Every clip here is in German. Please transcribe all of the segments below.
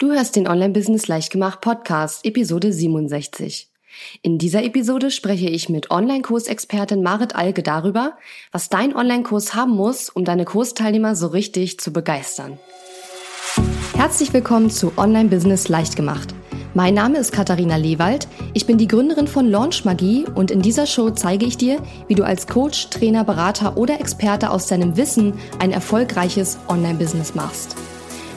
Du hörst den Online-Business Leichtgemacht Podcast, Episode 67. In dieser Episode spreche ich mit Online-Kursexpertin Marit Alge darüber, was dein Online-Kurs haben muss, um deine Kursteilnehmer so richtig zu begeistern. Herzlich willkommen zu Online-Business Leichtgemacht. Mein Name ist Katharina Lewald. Ich bin die Gründerin von Launch Magie und in dieser Show zeige ich dir, wie du als Coach, Trainer, Berater oder Experte aus deinem Wissen ein erfolgreiches Online-Business machst.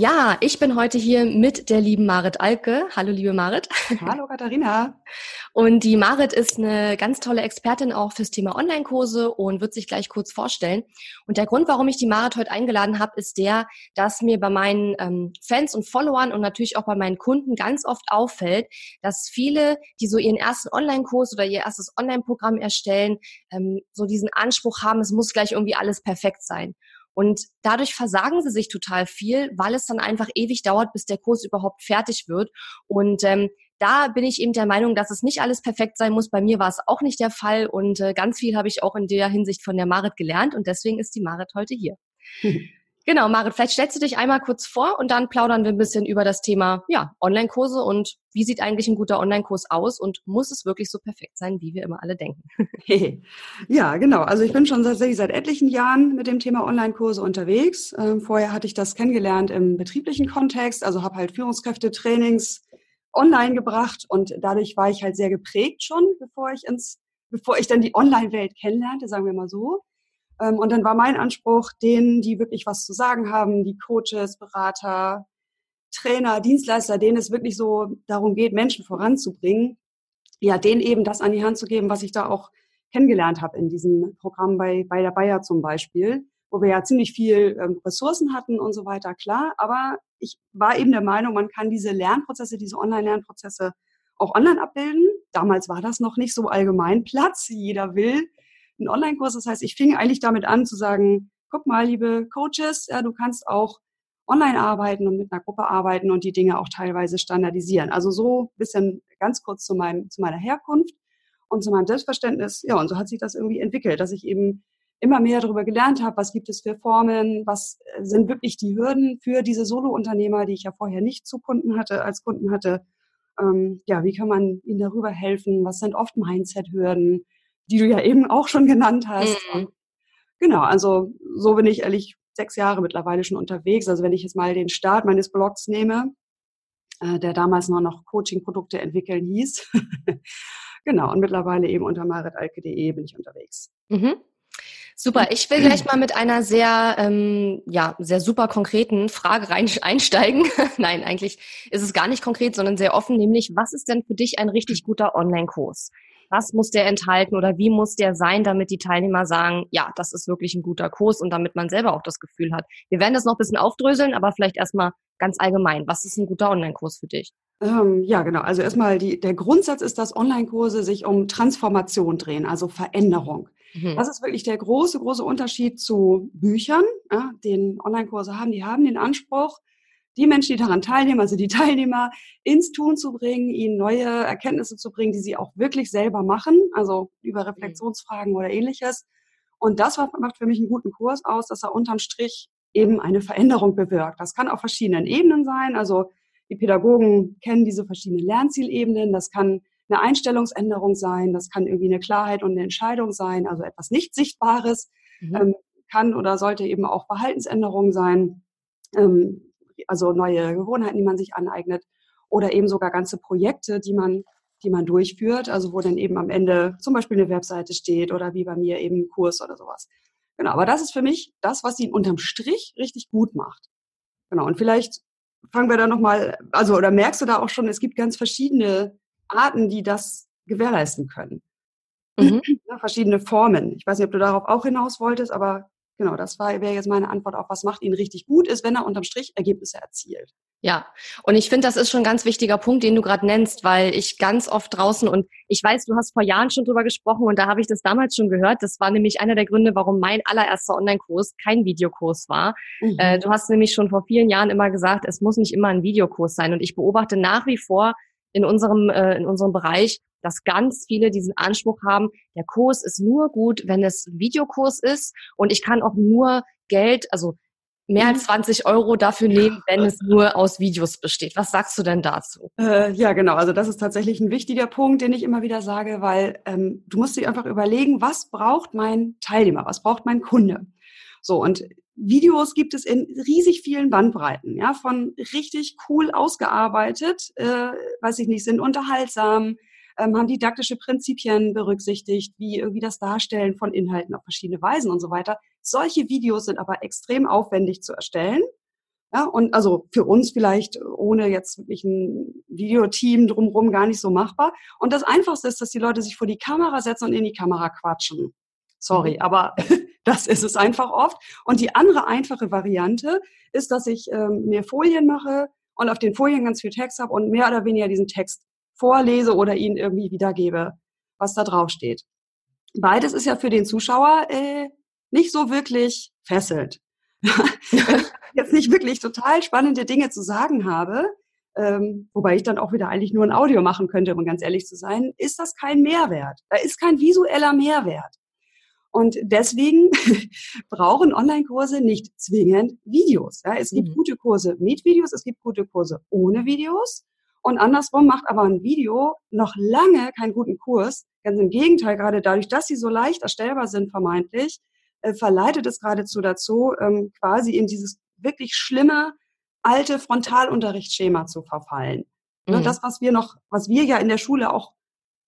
Ja, ich bin heute hier mit der lieben Marit Alke. Hallo, liebe Marit. Hallo, Katharina. Und die Marit ist eine ganz tolle Expertin auch fürs Thema Online-Kurse und wird sich gleich kurz vorstellen. Und der Grund, warum ich die Marit heute eingeladen habe, ist der, dass mir bei meinen ähm, Fans und Followern und natürlich auch bei meinen Kunden ganz oft auffällt, dass viele, die so ihren ersten Online-Kurs oder ihr erstes Online-Programm erstellen, ähm, so diesen Anspruch haben, es muss gleich irgendwie alles perfekt sein. Und dadurch versagen sie sich total viel, weil es dann einfach ewig dauert, bis der Kurs überhaupt fertig wird. Und ähm, da bin ich eben der Meinung, dass es nicht alles perfekt sein muss. Bei mir war es auch nicht der Fall und äh, ganz viel habe ich auch in der Hinsicht von der Marit gelernt und deswegen ist die Marit heute hier. Genau, Marit, vielleicht stellst du dich einmal kurz vor und dann plaudern wir ein bisschen über das Thema ja, Online-Kurse und wie sieht eigentlich ein guter Online-Kurs aus und muss es wirklich so perfekt sein, wie wir immer alle denken? ja, genau. Also ich bin schon tatsächlich seit etlichen Jahren mit dem Thema Online-Kurse unterwegs. Ähm, vorher hatte ich das kennengelernt im betrieblichen Kontext, also habe halt Führungskräfte-Trainings online gebracht und dadurch war ich halt sehr geprägt schon, bevor ich ins, bevor ich dann die Online-Welt kennenlernte, sagen wir mal so. Ähm, und dann war mein Anspruch, denen, die wirklich was zu sagen haben, die Coaches, Berater, Trainer, Dienstleister, denen es wirklich so darum geht, Menschen voranzubringen, ja, denen eben das an die Hand zu geben, was ich da auch kennengelernt habe in diesem Programm bei, bei der Bayer zum Beispiel, wo wir ja ziemlich viel ähm, Ressourcen hatten und so weiter, klar. Aber ich war eben der Meinung, man kann diese Lernprozesse, diese Online-Lernprozesse auch online abbilden. Damals war das noch nicht so allgemein Platz. Jeder will einen Online-Kurs. Das heißt, ich fing eigentlich damit an zu sagen, guck mal, liebe Coaches, ja, du kannst auch online arbeiten und mit einer Gruppe arbeiten und die Dinge auch teilweise standardisieren. Also so ein bisschen ganz kurz zu, meinem, zu meiner Herkunft und zu meinem Selbstverständnis. Ja, und so hat sich das irgendwie entwickelt, dass ich eben immer mehr darüber gelernt habe, was gibt es für Formen, was sind wirklich die Hürden für diese Solo-Unternehmer, die ich ja vorher nicht zu Kunden hatte, als Kunden hatte. Ähm, ja, wie kann man ihnen darüber helfen? Was sind oft Mindset-Hürden? Die du ja eben auch schon genannt hast. Mhm. genau, also so bin ich ehrlich sechs Jahre mittlerweile schon unterwegs. Also wenn ich jetzt mal den Start meines Blogs nehme, äh, der damals noch noch Coaching-Produkte entwickeln hieß. genau, und mittlerweile eben unter maritalke.de bin ich unterwegs. Mhm. Super, ich will gleich mal mit einer sehr, ähm, ja, sehr super konkreten Frage rein einsteigen. Nein, eigentlich ist es gar nicht konkret, sondern sehr offen, nämlich was ist denn für dich ein richtig guter Online-Kurs? Was muss der enthalten oder wie muss der sein, damit die Teilnehmer sagen, ja, das ist wirklich ein guter Kurs und damit man selber auch das Gefühl hat. Wir werden das noch ein bisschen aufdröseln, aber vielleicht erstmal ganz allgemein. Was ist ein guter Online-Kurs für dich? Ähm, ja, genau. Also erstmal die, der Grundsatz ist, dass Online-Kurse sich um Transformation drehen, also Veränderung. Mhm. Das ist wirklich der große, große Unterschied zu Büchern, ja, den Online-Kurse haben. Die haben den Anspruch, die Menschen, die daran teilnehmen, also die Teilnehmer, ins Tun zu bringen, ihnen neue Erkenntnisse zu bringen, die sie auch wirklich selber machen, also über Reflexionsfragen oder ähnliches. Und das macht für mich einen guten Kurs aus, dass er unterm Strich eben eine Veränderung bewirkt. Das kann auf verschiedenen Ebenen sein. Also die Pädagogen kennen diese verschiedenen Lernzielebenen. Das kann eine Einstellungsänderung sein. Das kann irgendwie eine Klarheit und eine Entscheidung sein. Also etwas nicht Sichtbares mhm. ähm, kann oder sollte eben auch Verhaltensänderung sein. Ähm, also neue Gewohnheiten, die man sich aneignet oder eben sogar ganze Projekte, die man, die man durchführt, also wo dann eben am Ende zum Beispiel eine Webseite steht oder wie bei mir eben ein Kurs oder sowas. Genau, aber das ist für mich das, was ihn unterm Strich richtig gut macht. Genau, und vielleicht fangen wir da nochmal, also oder merkst du da auch schon, es gibt ganz verschiedene Arten, die das gewährleisten können. Mhm. Ja, verschiedene Formen. Ich weiß nicht, ob du darauf auch hinaus wolltest, aber genau, das wäre jetzt meine Antwort auf, was macht ihn richtig gut, ist, wenn er unterm Strich Ergebnisse erzielt. Ja, und ich finde, das ist schon ein ganz wichtiger Punkt, den du gerade nennst, weil ich ganz oft draußen und ich weiß, du hast vor Jahren schon drüber gesprochen und da habe ich das damals schon gehört. Das war nämlich einer der Gründe, warum mein allererster Online-Kurs kein Videokurs war. Mhm. Äh, du hast nämlich schon vor vielen Jahren immer gesagt, es muss nicht immer ein Videokurs sein und ich beobachte nach wie vor in unserem äh, in unserem Bereich, dass ganz viele diesen Anspruch haben, der Kurs ist nur gut, wenn es Videokurs ist und ich kann auch nur Geld, also mehr als 20 mhm. Euro dafür nehmen, wenn es nur aus Videos besteht. Was sagst du denn dazu? Äh, ja, genau. Also das ist tatsächlich ein wichtiger Punkt, den ich immer wieder sage, weil ähm, du musst dir einfach überlegen, was braucht mein Teilnehmer, was braucht mein Kunde? So, und Videos gibt es in riesig vielen Bandbreiten, ja, von richtig cool ausgearbeitet, äh, weiß ich nicht, sind unterhaltsam, ähm, haben didaktische Prinzipien berücksichtigt, wie irgendwie das Darstellen von Inhalten auf verschiedene Weisen und so weiter. Solche Videos sind aber extrem aufwendig zu erstellen. Ja, und also für uns vielleicht ohne jetzt wirklich ein Videoteam drumherum gar nicht so machbar. Und das Einfachste ist, dass die Leute sich vor die Kamera setzen und in die Kamera quatschen. Sorry, mhm. aber das ist es einfach oft. Und die andere einfache Variante ist, dass ich ähm, mir Folien mache und auf den Folien ganz viel Text habe und mehr oder weniger diesen Text vorlese oder ihn irgendwie wiedergebe, was da drauf steht. Beides ist ja für den Zuschauer äh, nicht so wirklich fesselt. jetzt nicht wirklich total spannende Dinge zu sagen habe, ähm, wobei ich dann auch wieder eigentlich nur ein Audio machen könnte, um ganz ehrlich zu sein, ist das kein Mehrwert. Da ist kein visueller Mehrwert. Und deswegen brauchen Online-Kurse nicht zwingend Videos. Ja, es gibt mhm. gute Kurse mit Videos, es gibt gute Kurse ohne Videos. Und andersrum macht aber ein Video noch lange keinen guten Kurs. Ganz im Gegenteil, gerade dadurch, dass sie so leicht erstellbar sind, vermeintlich, äh, verleitet es geradezu dazu, ähm, quasi in dieses wirklich schlimme alte Frontalunterrichtsschema zu verfallen. Ne, mhm. Das, was wir noch, was wir ja in der Schule auch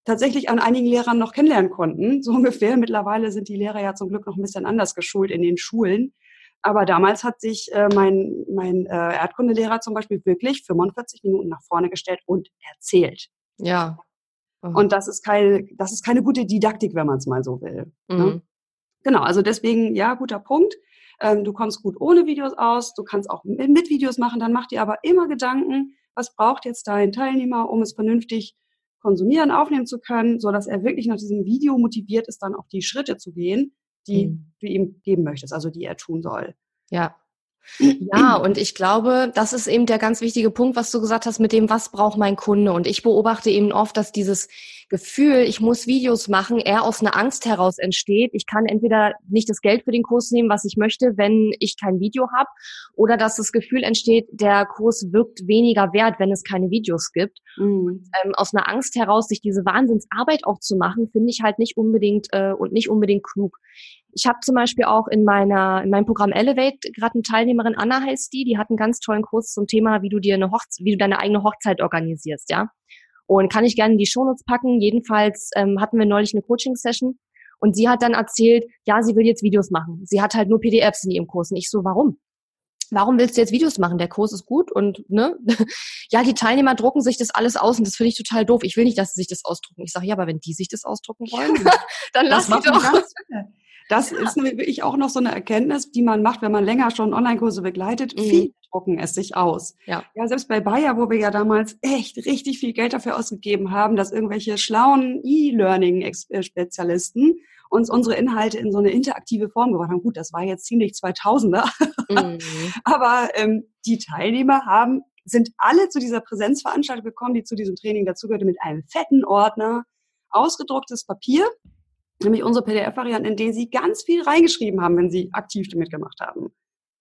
tatsächlich an einigen Lehrern noch kennenlernen konnten, so ungefähr. Mittlerweile sind die Lehrer ja zum Glück noch ein bisschen anders geschult in den Schulen. Aber damals hat sich äh, mein, mein äh, Erdkundelehrer zum Beispiel wirklich 45 Minuten nach vorne gestellt und erzählt. Ja. Oh. Und das ist keine, das ist keine gute Didaktik, wenn man es mal so will. Ne? Mhm. Ne? Genau, also deswegen, ja, guter Punkt. Ähm, du kommst gut ohne Videos aus, du kannst auch mit Videos machen, dann mach dir aber immer Gedanken, was braucht jetzt dein Teilnehmer, um es vernünftig konsumieren, aufnehmen zu können, so dass er wirklich nach diesem Video motiviert ist, dann auch die Schritte zu gehen, die mhm. du ihm geben möchtest, also die er tun soll. Ja. Ja, und ich glaube, das ist eben der ganz wichtige Punkt, was du gesagt hast mit dem, was braucht mein Kunde. Und ich beobachte eben oft, dass dieses Gefühl, ich muss Videos machen, eher aus einer Angst heraus entsteht. Ich kann entweder nicht das Geld für den Kurs nehmen, was ich möchte, wenn ich kein Video habe, oder dass das Gefühl entsteht, der Kurs wirkt weniger wert, wenn es keine Videos gibt. Mhm. Ähm, aus einer Angst heraus, sich diese Wahnsinnsarbeit auch zu machen, finde ich halt nicht unbedingt äh, und nicht unbedingt klug. Ich habe zum Beispiel auch in meiner in meinem Programm Elevate gerade eine Teilnehmerin Anna heißt die, die hat einen ganz tollen Kurs zum Thema, wie du dir eine Hochzeit, wie du deine eigene Hochzeit organisierst, ja. Und kann ich gerne in die Shownotes packen. Jedenfalls ähm, hatten wir neulich eine Coaching-Session und sie hat dann erzählt, ja, sie will jetzt Videos machen. Sie hat halt nur PDFs in ihrem Kurs. Und ich so, warum? Warum willst du jetzt Videos machen? Der Kurs ist gut und ne, ja, die Teilnehmer drucken sich das alles aus und das finde ich total doof. Ich will nicht, dass sie sich das ausdrucken. Ich sage, ja, aber wenn die sich das ausdrucken wollen, dann lass sie doch. Das ja. ist wirklich auch noch so eine Erkenntnis, die man macht, wenn man länger schon Online-Kurse begleitet. Mhm. Viele drucken es sich aus. Ja. ja, selbst bei Bayer, wo wir ja damals echt richtig viel Geld dafür ausgegeben haben, dass irgendwelche schlauen E-Learning-Spezialisten uns unsere Inhalte in so eine interaktive Form gebracht haben. Gut, das war jetzt ziemlich 2000er. Mhm. Aber ähm, die Teilnehmer haben sind alle zu dieser Präsenzveranstaltung gekommen, die zu diesem Training dazugehörte, mit einem fetten Ordner, ausgedrucktes Papier nämlich unsere PDF-Varianten, in denen Sie ganz viel reingeschrieben haben, wenn Sie aktiv damit gemacht haben.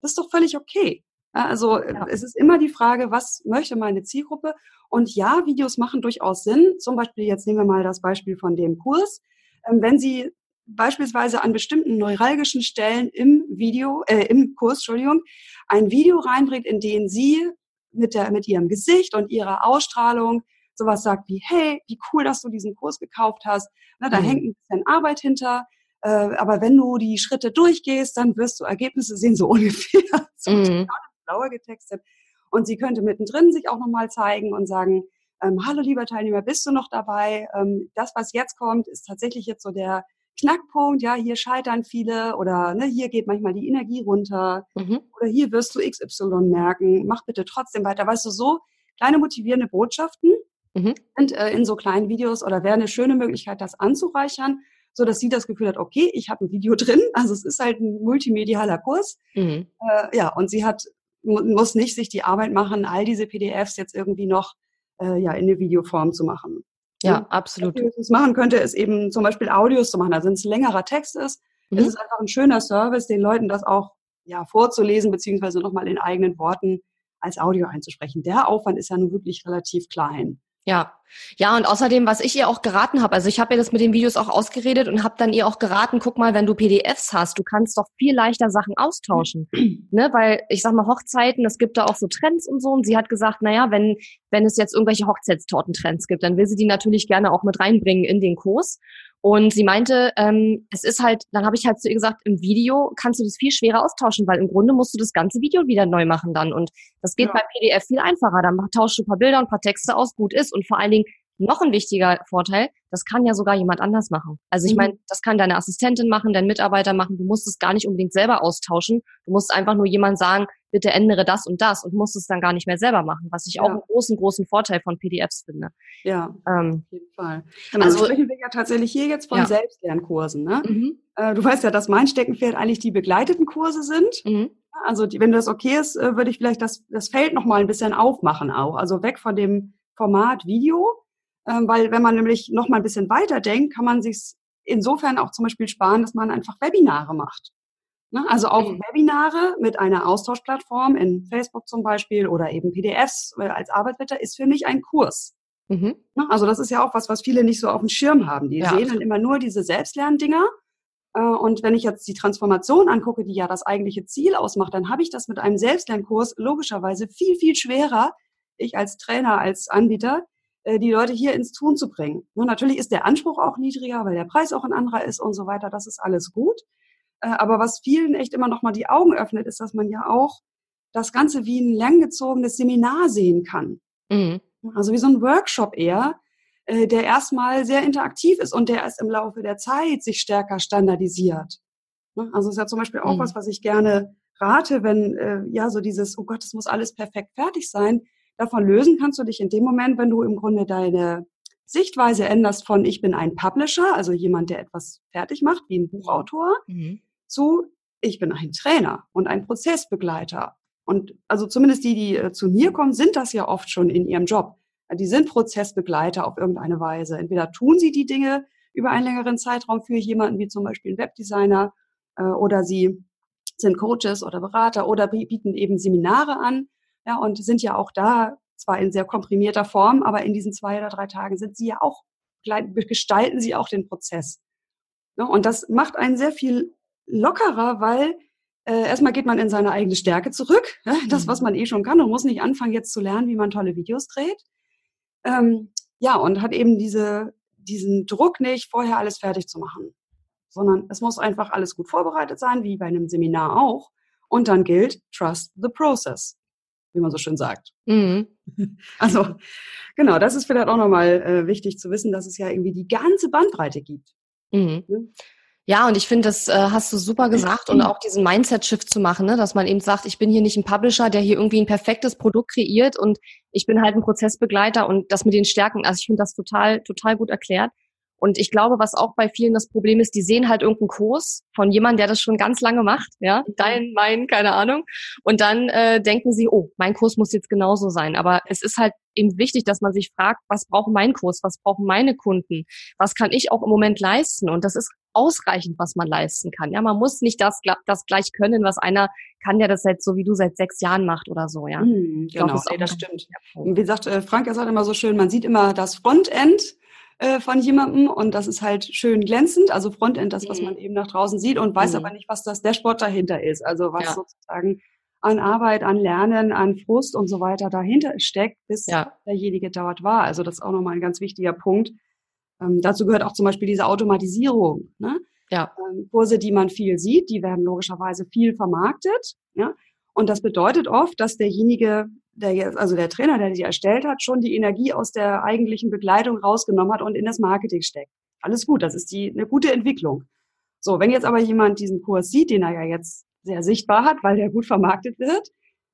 Das ist doch völlig okay. Also ja. es ist immer die Frage, was möchte meine Zielgruppe? Und ja, Videos machen durchaus Sinn. Zum Beispiel, jetzt nehmen wir mal das Beispiel von dem Kurs. Ähm, wenn Sie beispielsweise an bestimmten neuralgischen Stellen im Video, äh, im Kurs, Entschuldigung, ein Video reinbringt, in dem Sie mit, der, mit Ihrem Gesicht und Ihrer Ausstrahlung sowas sagt wie, hey, wie cool, dass du diesen Kurs gekauft hast. Ne, da mhm. hängt ein bisschen Arbeit hinter. Äh, aber wenn du die Schritte durchgehst, dann wirst du Ergebnisse sehen, so ungefähr. so mhm. blauer getextet. Und sie könnte mittendrin sich auch nochmal zeigen und sagen, ähm, hallo lieber Teilnehmer, bist du noch dabei? Ähm, das, was jetzt kommt, ist tatsächlich jetzt so der Knackpunkt, ja, hier scheitern viele oder ne, hier geht manchmal die Energie runter mhm. oder hier wirst du XY merken, mach bitte trotzdem weiter. Weißt du, so kleine motivierende Botschaften mhm. sind äh, in so kleinen Videos oder wäre eine schöne Möglichkeit, das anzureichern, so dass sie das Gefühl hat, okay, ich habe ein Video drin, also es ist halt ein multimedialer Kurs. Mhm. Äh, ja, und sie hat muss nicht sich die Arbeit machen, all diese PDFs jetzt irgendwie noch äh, ja in eine Videoform zu machen. Ja, und absolut. Was ich machen könnte, ist eben zum Beispiel Audios zu machen. Also wenn es längerer Text ist, mhm. ist es einfach ein schöner Service, den Leuten das auch ja, vorzulesen, beziehungsweise nochmal in eigenen Worten als Audio einzusprechen. Der Aufwand ist ja nun wirklich relativ klein. Ja, ja und außerdem, was ich ihr auch geraten habe, also ich habe ihr das mit den Videos auch ausgeredet und habe dann ihr auch geraten, guck mal, wenn du PDFs hast, du kannst doch viel leichter Sachen austauschen, ne? Weil ich sag mal Hochzeiten, es gibt da auch so Trends und so und sie hat gesagt, naja, wenn wenn es jetzt irgendwelche Hochzeitstortentrends gibt, dann will sie die natürlich gerne auch mit reinbringen in den Kurs und sie meinte, ähm, es ist halt, dann habe ich halt zu ihr gesagt, im Video kannst du das viel schwerer austauschen, weil im Grunde musst du das ganze Video wieder neu machen dann. Und das geht ja. bei PDF viel einfacher. Dann tauschst du ein paar Bilder und ein paar Texte aus, gut ist. Und vor allen Dingen noch ein wichtiger Vorteil, das kann ja sogar jemand anders machen. Also ich mhm. meine, das kann deine Assistentin machen, dein Mitarbeiter machen. Du musst es gar nicht unbedingt selber austauschen. Du musst einfach nur jemand sagen, bitte ändere das und das und musst es dann gar nicht mehr selber machen, was ich ja. auch einen großen, großen Vorteil von PDFs finde. Ja, ähm, auf jeden Fall. Genau, also sprechen wir ja tatsächlich hier jetzt von ja. Selbstlernkursen. Ne? Mhm. Äh, du weißt ja, dass mein Steckenpferd eigentlich die begleiteten Kurse sind. Mhm. Also die, wenn das okay ist, äh, würde ich vielleicht das, das Feld nochmal ein bisschen aufmachen auch. Also weg von dem Format Video weil wenn man nämlich noch mal ein bisschen weiter denkt, kann man sich insofern auch zum Beispiel sparen, dass man einfach Webinare macht. Ne? Also auch mhm. Webinare mit einer Austauschplattform in Facebook zum Beispiel oder eben PDFs äh, als Arbeitsblätter ist für mich ein Kurs. Mhm. Ne? Also das ist ja auch was, was viele nicht so auf dem Schirm haben. Die ja. sehen dann immer nur diese Selbstlerndinger. Äh, und wenn ich jetzt die Transformation angucke, die ja das eigentliche Ziel ausmacht, dann habe ich das mit einem Selbstlernkurs logischerweise viel, viel schwerer, ich als Trainer, als Anbieter, die Leute hier ins Tun zu bringen. Und natürlich ist der Anspruch auch niedriger, weil der Preis auch ein anderer ist und so weiter. Das ist alles gut. Äh, aber was vielen echt immer noch mal die Augen öffnet, ist, dass man ja auch das Ganze wie ein langgezogenes Seminar sehen kann. Mhm. Also wie so ein Workshop eher, äh, der erstmal sehr interaktiv ist und der erst im Laufe der Zeit sich stärker standardisiert. Ne? Also ist ja zum Beispiel auch mhm. was, was ich gerne rate, wenn ja so dieses, oh Gott, es muss alles perfekt fertig sein, Davon lösen kannst du dich in dem Moment, wenn du im Grunde deine Sichtweise änderst von ich bin ein Publisher, also jemand, der etwas fertig macht, wie ein Buchautor, mhm. zu ich bin ein Trainer und ein Prozessbegleiter. Und also zumindest die, die äh, zu mir kommen, sind das ja oft schon in ihrem Job. Die sind Prozessbegleiter auf irgendeine Weise. Entweder tun sie die Dinge über einen längeren Zeitraum für jemanden wie zum Beispiel ein Webdesigner äh, oder sie sind Coaches oder Berater oder bieten eben Seminare an ja, und sind ja auch da zwar in sehr komprimierter Form, aber in diesen zwei oder drei Tagen sind sie ja auch, gestalten sie auch den Prozess. Ja, und das macht einen sehr viel lockerer, weil äh, erstmal geht man in seine eigene Stärke zurück, ja, das, was mhm. man eh schon kann und muss nicht anfangen, jetzt zu lernen, wie man tolle Videos dreht. Ähm, ja, und hat eben diese, diesen Druck nicht, vorher alles fertig zu machen, sondern es muss einfach alles gut vorbereitet sein, wie bei einem Seminar auch. Und dann gilt, trust the process wie man so schön sagt. Mhm. Also genau, das ist vielleicht auch nochmal äh, wichtig zu wissen, dass es ja irgendwie die ganze Bandbreite gibt. Mhm. Ja, und ich finde, das äh, hast du super gesagt und auch diesen Mindset-Shift zu machen, ne? dass man eben sagt, ich bin hier nicht ein Publisher, der hier irgendwie ein perfektes Produkt kreiert und ich bin halt ein Prozessbegleiter und das mit den Stärken, also ich finde das total, total gut erklärt. Und ich glaube, was auch bei vielen das Problem ist, die sehen halt irgendeinen Kurs von jemandem, der das schon ganz lange macht, ja, mhm. dein, mein, keine Ahnung. Und dann äh, denken sie, oh, mein Kurs muss jetzt genauso sein. Aber es ist halt eben wichtig, dass man sich fragt, was braucht mein Kurs, was brauchen meine Kunden, was kann ich auch im Moment leisten? Und das ist ausreichend, was man leisten kann. Ja, man muss nicht das, das gleich können, was einer kann, der das seit so wie du seit sechs Jahren macht oder so. Ja, mhm, genau, glaub, das, ey, das stimmt. Wie gesagt, äh, Frank, er sagt immer so schön, man sieht immer das Frontend äh, von jemandem und das ist halt schön glänzend, also Frontend, das, was mhm. man eben nach draußen sieht und weiß mhm. aber nicht, was das Dashboard dahinter ist, also was ja. sozusagen an Arbeit, an Lernen, an Frust und so weiter dahinter steckt, bis ja. derjenige dort war. Also das ist auch nochmal ein ganz wichtiger Punkt. Ähm, dazu gehört auch zum Beispiel diese Automatisierung. Ne? Ja. Ähm, Kurse, die man viel sieht, die werden logischerweise viel vermarktet. Ja? Und das bedeutet oft, dass derjenige der jetzt, also der Trainer, der die erstellt hat, schon die Energie aus der eigentlichen Begleitung rausgenommen hat und in das Marketing steckt. alles gut, das ist die, eine gute Entwicklung. So, wenn jetzt aber jemand diesen Kurs sieht, den er ja jetzt sehr sichtbar hat, weil der gut vermarktet wird,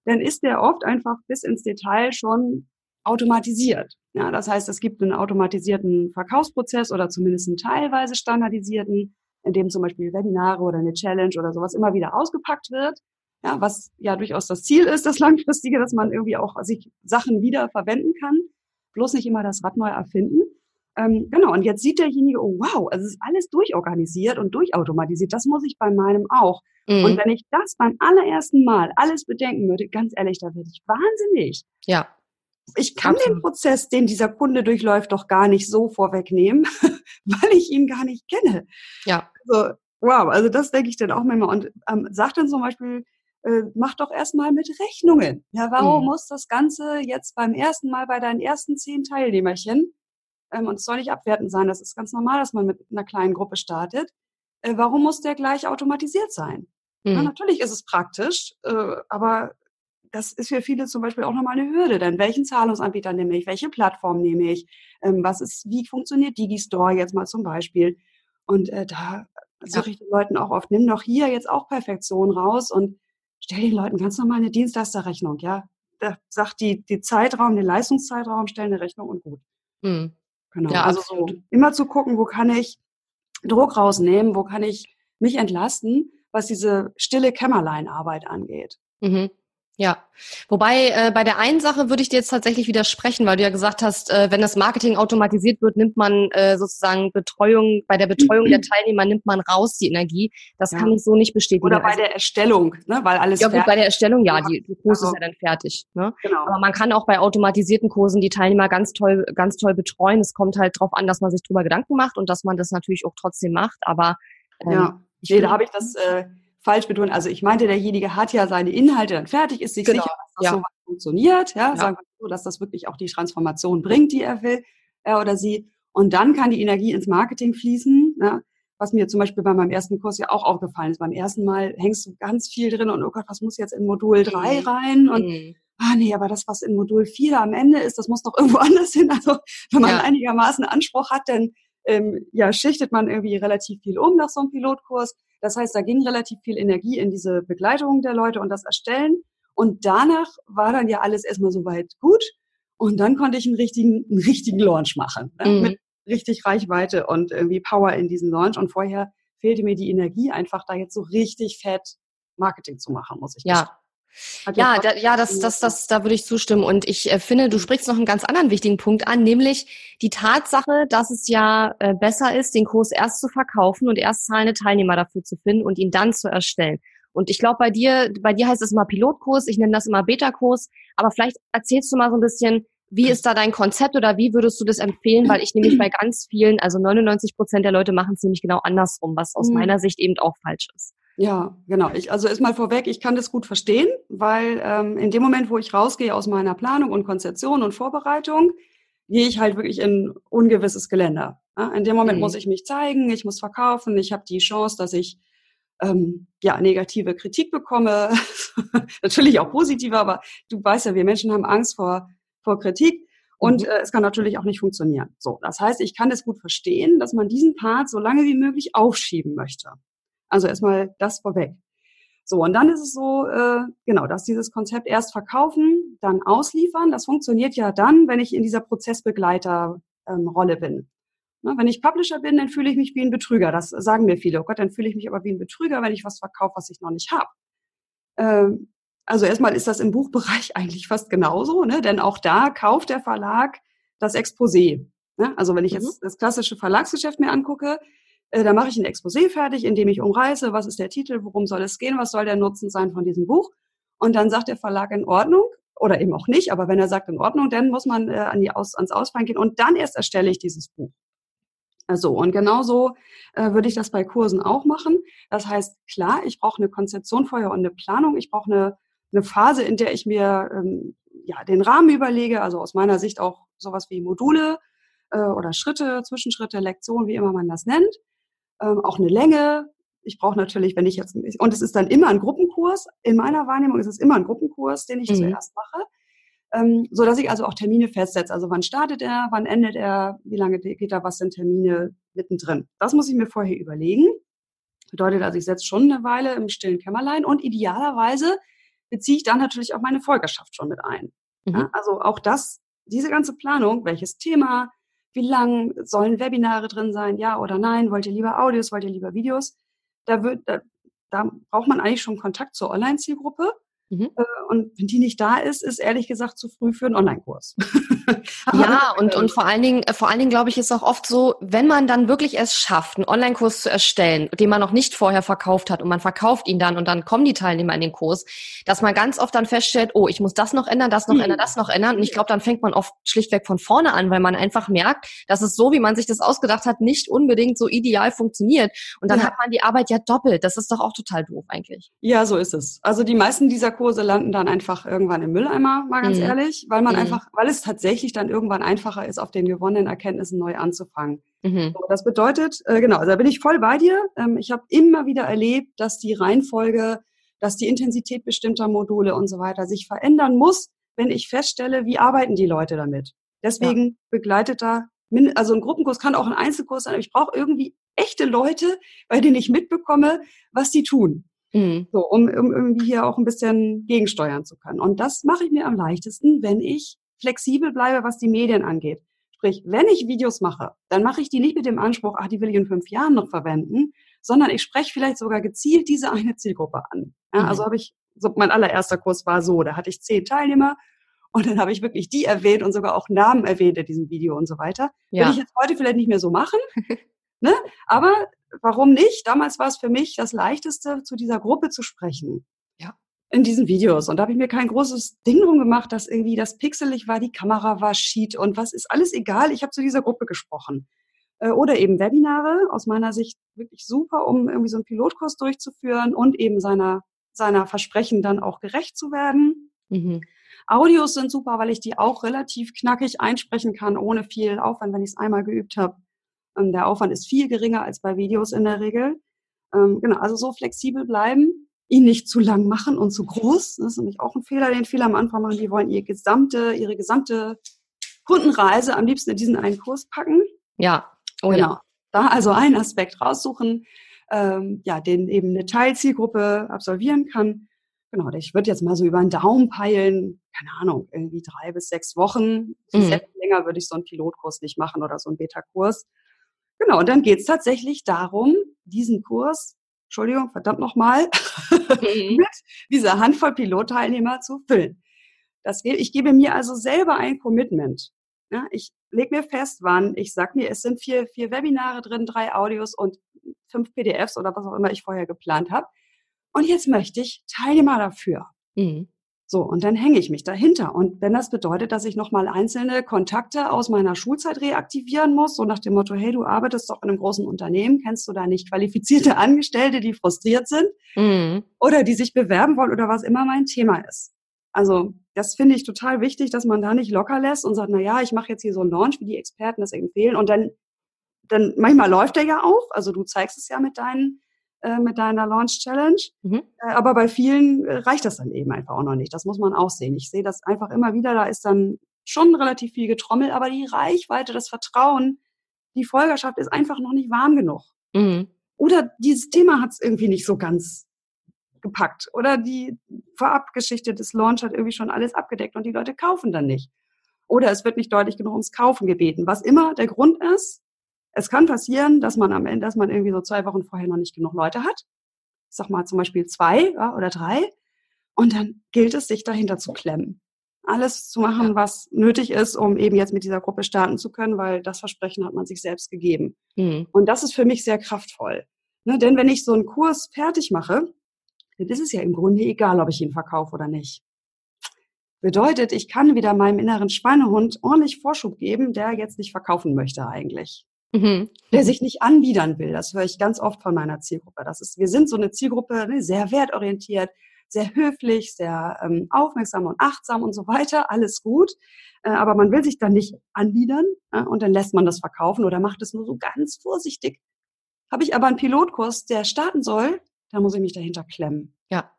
dann ist der oft einfach bis ins Detail schon automatisiert. Ja, das heißt, es gibt einen automatisierten Verkaufsprozess oder zumindest einen teilweise standardisierten, in dem zum Beispiel Webinare oder eine Challenge oder sowas immer wieder ausgepackt wird. Ja, was ja durchaus das Ziel ist, das langfristige, dass man irgendwie auch sich Sachen wieder verwenden kann, bloß nicht immer das Rad neu erfinden. Ähm, genau, und jetzt sieht derjenige, oh wow, also es ist alles durchorganisiert und durchautomatisiert. Das muss ich bei meinem auch. Mhm. Und wenn ich das beim allerersten Mal alles bedenken würde, ganz ehrlich, da werde ich wahnsinnig. Ja. Ich kann Absolut. den Prozess, den dieser Kunde durchläuft, doch gar nicht so vorwegnehmen, weil ich ihn gar nicht kenne. Ja. Also, wow, also das denke ich dann auch manchmal. Und ähm, sagt dann zum Beispiel, äh, mach doch erstmal mit Rechnungen. Ja, warum mhm. muss das Ganze jetzt beim ersten Mal bei deinen ersten zehn Teilnehmerchen, ähm, und es soll nicht abwertend sein, das ist ganz normal, dass man mit einer kleinen Gruppe startet, äh, warum muss der gleich automatisiert sein? Mhm. Ja, natürlich ist es praktisch, äh, aber das ist für viele zum Beispiel auch nochmal eine Hürde. Denn welchen Zahlungsanbieter nehme ich? Welche Plattform nehme ich? Ähm, was ist, wie funktioniert Digistore jetzt mal zum Beispiel? Und äh, da sage ich den Leuten auch oft, nimm doch hier jetzt auch Perfektion raus und stell den Leuten ganz normal eine Dienstleisterrechnung, ja. Da sagt die, die Zeitraum, den Leistungszeitraum, stell eine Rechnung und gut. Mhm. Genau. Ja, also so immer zu gucken, wo kann ich Druck rausnehmen, wo kann ich mich entlasten, was diese stille Kämmerleinarbeit angeht. Mhm. Ja, wobei äh, bei der einen Sache würde ich dir jetzt tatsächlich widersprechen, weil du ja gesagt hast, äh, wenn das Marketing automatisiert wird, nimmt man äh, sozusagen Betreuung, bei der Betreuung der Teilnehmer nimmt man raus die Energie. Das ja. kann ich so nicht bestätigen. Oder bei also, der Erstellung, ne, weil alles Ja gut, bei der Erstellung, ja, die, die Kurs also, ist ja dann fertig. Ne? Genau. Aber man kann auch bei automatisierten Kursen die Teilnehmer ganz toll, ganz toll betreuen. Es kommt halt drauf an, dass man sich drüber Gedanken macht und dass man das natürlich auch trotzdem macht. Aber ähm, ja, nee, da habe ich das. Äh, falsch betonen. Also ich meinte, derjenige hat ja seine Inhalte dann fertig, ist sich genau. sicher, dass das ja. so funktioniert, ja, ja. sagen wir so, dass das wirklich auch die Transformation bringt, die er will, er oder sie. Und dann kann die Energie ins Marketing fließen, ja, was mir zum Beispiel bei meinem ersten Kurs ja auch aufgefallen ist. Beim ersten Mal hängst du ganz viel drin und oh Gott, was muss jetzt in Modul 3 mhm. rein? Und mhm. ah nee, aber das, was in Modul 4 am Ende ist, das muss doch irgendwo anders hin. Also wenn man ja. einigermaßen Anspruch hat, dann ähm, ja, schichtet man irgendwie relativ viel um nach so einem Pilotkurs. Das heißt, da ging relativ viel Energie in diese Begleitung der Leute und das Erstellen. Und danach war dann ja alles erstmal soweit gut. Und dann konnte ich einen richtigen, einen richtigen Launch machen. Ne? Mhm. Mit richtig Reichweite und irgendwie Power in diesen Launch. Und vorher fehlte mir die Energie, einfach da jetzt so richtig fett Marketing zu machen, muss ich ja. Ja, da, ja, das, das, das, da würde ich zustimmen. Und ich äh, finde, du sprichst noch einen ganz anderen wichtigen Punkt an, nämlich die Tatsache, dass es ja äh, besser ist, den Kurs erst zu verkaufen und erst zahlende Teilnehmer dafür zu finden und ihn dann zu erstellen. Und ich glaube, bei dir, bei dir heißt es immer Pilotkurs, ich nenne das immer Beta-Kurs, aber vielleicht erzählst du mal so ein bisschen, wie ist da dein Konzept oder wie würdest du das empfehlen? Weil ich nämlich bei ganz vielen, also 99 Prozent der Leute machen es nämlich genau andersrum, was aus mhm. meiner Sicht eben auch falsch ist. Ja, genau. Ich, also erstmal vorweg, ich kann das gut verstehen, weil ähm, in dem Moment, wo ich rausgehe aus meiner Planung und Konzeption und Vorbereitung, gehe ich halt wirklich in ungewisses Geländer. Ja? In dem Moment mhm. muss ich mich zeigen, ich muss verkaufen, ich habe die Chance, dass ich ähm, ja negative Kritik bekomme, natürlich auch positive, aber du weißt ja, wir Menschen haben Angst vor vor Kritik und mhm. äh, es kann natürlich auch nicht funktionieren. So, das heißt, ich kann das gut verstehen, dass man diesen Part so lange wie möglich aufschieben möchte. Also erstmal das vorweg. So, und dann ist es so, äh, genau, dass dieses Konzept erst verkaufen, dann ausliefern. Das funktioniert ja dann, wenn ich in dieser Prozessbegleiter-Rolle ähm, bin. Ne, wenn ich Publisher bin, dann fühle ich mich wie ein Betrüger. Das sagen mir viele. Oh Gott, dann fühle ich mich aber wie ein Betrüger, wenn ich was verkaufe, was ich noch nicht habe. Ähm, also erstmal ist das im Buchbereich eigentlich fast genauso, ne? denn auch da kauft der Verlag das Exposé. Ne? Also wenn ich jetzt mhm. das klassische Verlagsgeschäft mir angucke, äh, da mache ich ein Exposé fertig, in dem ich umreiße, was ist der Titel, worum soll es gehen, was soll der Nutzen sein von diesem Buch. Und dann sagt der Verlag in Ordnung oder eben auch nicht, aber wenn er sagt in Ordnung, dann muss man äh, an die Aus, ans Ausfallen gehen und dann erst erstelle ich dieses Buch. Also und genauso äh, würde ich das bei Kursen auch machen. Das heißt, klar, ich brauche eine Konzeption vorher und eine Planung. Ich brauche eine, eine Phase, in der ich mir ähm, ja den Rahmen überlege. Also aus meiner Sicht auch sowas wie Module äh, oder Schritte, Zwischenschritte, Lektionen, wie immer man das nennt ähm, auch eine Länge. Ich brauche natürlich, wenn ich jetzt, und es ist dann immer ein Gruppenkurs. In meiner Wahrnehmung ist es immer ein Gruppenkurs, den ich mhm. zuerst mache. Ähm, so dass ich also auch Termine festsetze. Also wann startet er, wann endet er, wie lange geht er, was sind Termine, mittendrin. Das muss ich mir vorher überlegen. Bedeutet also, ich setze schon eine Weile im stillen Kämmerlein und idealerweise beziehe ich dann natürlich auch meine Folgerschaft schon mit ein. Mhm. Ja, also auch das, diese ganze Planung, welches Thema, wie lang sollen Webinare drin sein, ja oder nein, wollt ihr lieber Audios, wollt ihr lieber Videos, da, wird, da, da braucht man eigentlich schon Kontakt zur Online-Zielgruppe. Mhm. Äh, und wenn die nicht da ist, ist ehrlich gesagt zu früh für einen Online-Kurs. ja, und, und vor allen Dingen, äh, vor allen Dingen glaube ich, ist auch oft so, wenn man dann wirklich es schafft, einen Online-Kurs zu erstellen, den man noch nicht vorher verkauft hat und man verkauft ihn dann und dann kommen die Teilnehmer in den Kurs, dass man ganz oft dann feststellt, oh, ich muss das noch ändern, das noch mhm. ändern, das noch ändern. Und ich glaube, dann fängt man oft schlichtweg von vorne an, weil man einfach merkt, dass es so, wie man sich das ausgedacht hat, nicht unbedingt so ideal funktioniert. Und dann ja. hat man die Arbeit ja doppelt. Das ist doch auch total doof eigentlich. Ja, so ist es. Also die meisten dieser Kurse landen dann einfach irgendwann im Mülleimer, mal ganz mhm. ehrlich, weil man mhm. einfach, weil es tatsächlich dann irgendwann einfacher ist, auf den gewonnenen Erkenntnissen neu anzufangen. Mhm. So, das bedeutet, äh, genau, also da bin ich voll bei dir. Ähm, ich habe immer wieder erlebt, dass die Reihenfolge, dass die Intensität bestimmter Module und so weiter sich verändern muss, wenn ich feststelle, wie arbeiten die Leute damit. Deswegen ja. begleitet da, also ein Gruppenkurs kann auch ein Einzelkurs sein, aber ich brauche irgendwie echte Leute, bei denen ich mitbekomme, was die tun. Mhm. So, um, um irgendwie hier auch ein bisschen gegensteuern zu können. Und das mache ich mir am leichtesten, wenn ich flexibel bleibe, was die Medien angeht. Sprich, wenn ich Videos mache, dann mache ich die nicht mit dem Anspruch, ach, die will ich in fünf Jahren noch verwenden, sondern ich spreche vielleicht sogar gezielt diese eine Zielgruppe an. Ja, mhm. Also habe ich, so mein allererster Kurs war so, da hatte ich zehn Teilnehmer und dann habe ich wirklich die erwähnt und sogar auch Namen erwähnt in diesem Video und so weiter. Ja. Würde ich jetzt heute vielleicht nicht mehr so machen. ne? Aber warum nicht? Damals war es für mich das Leichteste, zu dieser Gruppe zu sprechen. In diesen Videos. Und da habe ich mir kein großes Ding drum gemacht, dass irgendwie das pixelig war, die Kamera war schied und was ist alles egal. Ich habe zu dieser Gruppe gesprochen. Äh, oder eben Webinare, aus meiner Sicht wirklich super, um irgendwie so einen Pilotkurs durchzuführen und eben seiner, seiner Versprechen dann auch gerecht zu werden. Mhm. Audios sind super, weil ich die auch relativ knackig einsprechen kann, ohne viel Aufwand, wenn ich es einmal geübt habe. Ähm, der Aufwand ist viel geringer als bei Videos in der Regel. Ähm, genau, also so flexibel bleiben, ihn nicht zu lang machen und zu groß. Das ist nämlich auch ein Fehler, den viele am Anfang machen. Die wollen ihr gesamte, ihre gesamte Kundenreise am liebsten in diesen einen Kurs packen. Ja, oh genau. Ja. Da also einen Aspekt raussuchen, ähm, ja, den eben eine Teilzielgruppe absolvieren kann. Genau, ich würde jetzt mal so über einen Daumen peilen, keine Ahnung, irgendwie drei bis sechs Wochen. Mhm. Länger würde ich so einen Pilotkurs nicht machen oder so einen Beta-Kurs. Genau, und dann geht es tatsächlich darum, diesen Kurs, Entschuldigung, verdammt nochmal, mit dieser Handvoll Pilotteilnehmer zu füllen. Das, ich gebe mir also selber ein Commitment. Ja, ich lege mir fest, wann. Ich sag mir, es sind vier, vier Webinare drin, drei Audios und fünf PDFs oder was auch immer ich vorher geplant habe. Und jetzt möchte ich Teilnehmer dafür. Mhm. So, und dann hänge ich mich dahinter. Und wenn das bedeutet, dass ich nochmal einzelne Kontakte aus meiner Schulzeit reaktivieren muss, so nach dem Motto, hey, du arbeitest doch in einem großen Unternehmen, kennst du da nicht qualifizierte Angestellte, die frustriert sind mhm. oder die sich bewerben wollen oder was immer mein Thema ist. Also das finde ich total wichtig, dass man da nicht locker lässt und sagt, na ja, ich mache jetzt hier so einen Launch, wie die Experten das empfehlen. Und dann, dann manchmal läuft der ja auch. Also du zeigst es ja mit deinen äh, mit deiner Launch Challenge. Mhm. Äh, aber bei vielen äh, reicht das dann eben einfach auch noch nicht. Das muss man auch sehen. Ich sehe das einfach immer wieder. Da ist dann schon relativ viel getrommelt, aber die Reichweite, das Vertrauen, die Folgerschaft ist einfach noch nicht warm genug. Mhm. Oder dieses Thema hat es irgendwie nicht so ganz gepackt. Oder die Vorabgeschichte des Launch hat irgendwie schon alles abgedeckt und die Leute kaufen dann nicht. Oder es wird nicht deutlich genug ums Kaufen gebeten. Was immer der Grund ist, es kann passieren, dass man am Ende, dass man irgendwie so zwei Wochen vorher noch nicht genug Leute hat. Ich sag mal zum Beispiel zwei ja, oder drei. Und dann gilt es, sich dahinter zu klemmen. Alles zu machen, was nötig ist, um eben jetzt mit dieser Gruppe starten zu können, weil das Versprechen hat man sich selbst gegeben. Mhm. Und das ist für mich sehr kraftvoll. Ne, denn wenn ich so einen Kurs fertig mache, dann ist es ja im Grunde egal, ob ich ihn verkaufe oder nicht. Bedeutet, ich kann wieder meinem inneren Schweinehund ordentlich Vorschub geben, der jetzt nicht verkaufen möchte eigentlich mhm. der sich nicht anbiedern will. Das höre ich ganz oft von meiner Zielgruppe. Das ist, wir sind so eine Zielgruppe, ne, sehr wertorientiert, sehr höflich, sehr ähm, aufmerksam und achtsam und so weiter. Alles gut. Äh, aber man will sich dann nicht anbiedern äh, und dann lässt man das verkaufen oder macht es nur so ganz vorsichtig. Habe ich aber einen Pilotkurs, der starten soll, da muss ich mich dahinter klemmen. Ja.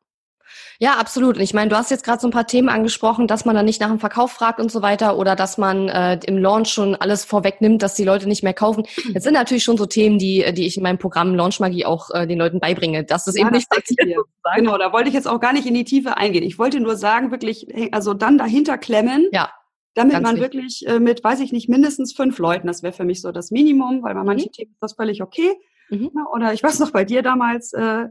Ja, absolut. Und ich meine, du hast jetzt gerade so ein paar Themen angesprochen, dass man dann nicht nach dem Verkauf fragt und so weiter oder dass man äh, im Launch schon alles vorwegnimmt, dass die Leute nicht mehr kaufen. Das sind natürlich schon so Themen, die, die ich in meinem Programm Launch Magie auch äh, den Leuten beibringe, dass das ja, eben nicht passiert. Genau, da wollte ich jetzt auch gar nicht in die Tiefe eingehen. Ich wollte nur sagen, wirklich, also dann dahinter klemmen. Ja. Damit man wichtig. wirklich äh, mit, weiß ich nicht, mindestens fünf Leuten, das wäre für mich so das Minimum, weil bei manchen mhm. Themen ist das völlig okay. Mhm. Oder ich weiß noch bei dir damals, äh,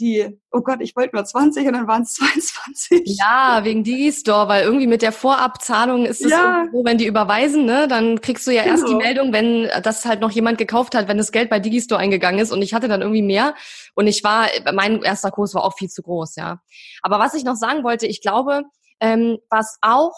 die, oh Gott, ich wollte nur 20 und dann waren es 22. Ja, wegen Digistore, weil irgendwie mit der Vorabzahlung ist es ja. so, wenn die überweisen, ne, dann kriegst du ja genau. erst die genau. Meldung, wenn das halt noch jemand gekauft hat, wenn das Geld bei Digistore eingegangen ist und ich hatte dann irgendwie mehr und ich war, mein erster Kurs war auch viel zu groß, ja. Aber was ich noch sagen wollte, ich glaube, ähm, was auch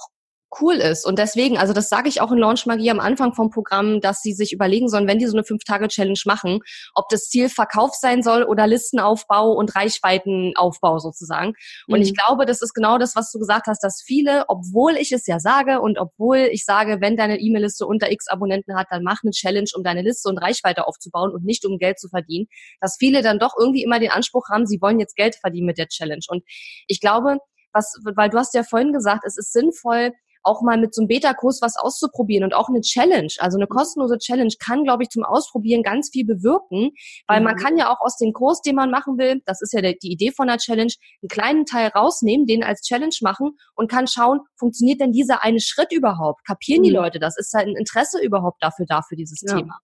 cool ist. Und deswegen, also das sage ich auch in Launch Magie am Anfang vom Programm, dass sie sich überlegen sollen, wenn die so eine Fünf-Tage-Challenge machen, ob das Ziel Verkauf sein soll oder Listenaufbau und Reichweitenaufbau sozusagen. Und mhm. ich glaube, das ist genau das, was du gesagt hast, dass viele, obwohl ich es ja sage und obwohl ich sage, wenn deine E-Mail-Liste unter x Abonnenten hat, dann mach eine Challenge, um deine Liste und Reichweite aufzubauen und nicht um Geld zu verdienen, dass viele dann doch irgendwie immer den Anspruch haben, sie wollen jetzt Geld verdienen mit der Challenge. Und ich glaube, was, weil du hast ja vorhin gesagt, es ist sinnvoll, auch mal mit so einem Beta-Kurs was auszuprobieren und auch eine Challenge, also eine kostenlose Challenge kann, glaube ich, zum Ausprobieren ganz viel bewirken, weil mhm. man kann ja auch aus dem Kurs, den man machen will, das ist ja die Idee von einer Challenge, einen kleinen Teil rausnehmen, den als Challenge machen und kann schauen, funktioniert denn dieser eine Schritt überhaupt? Kapieren mhm. die Leute das? Ist da ein Interesse überhaupt dafür da für dieses ja. Thema?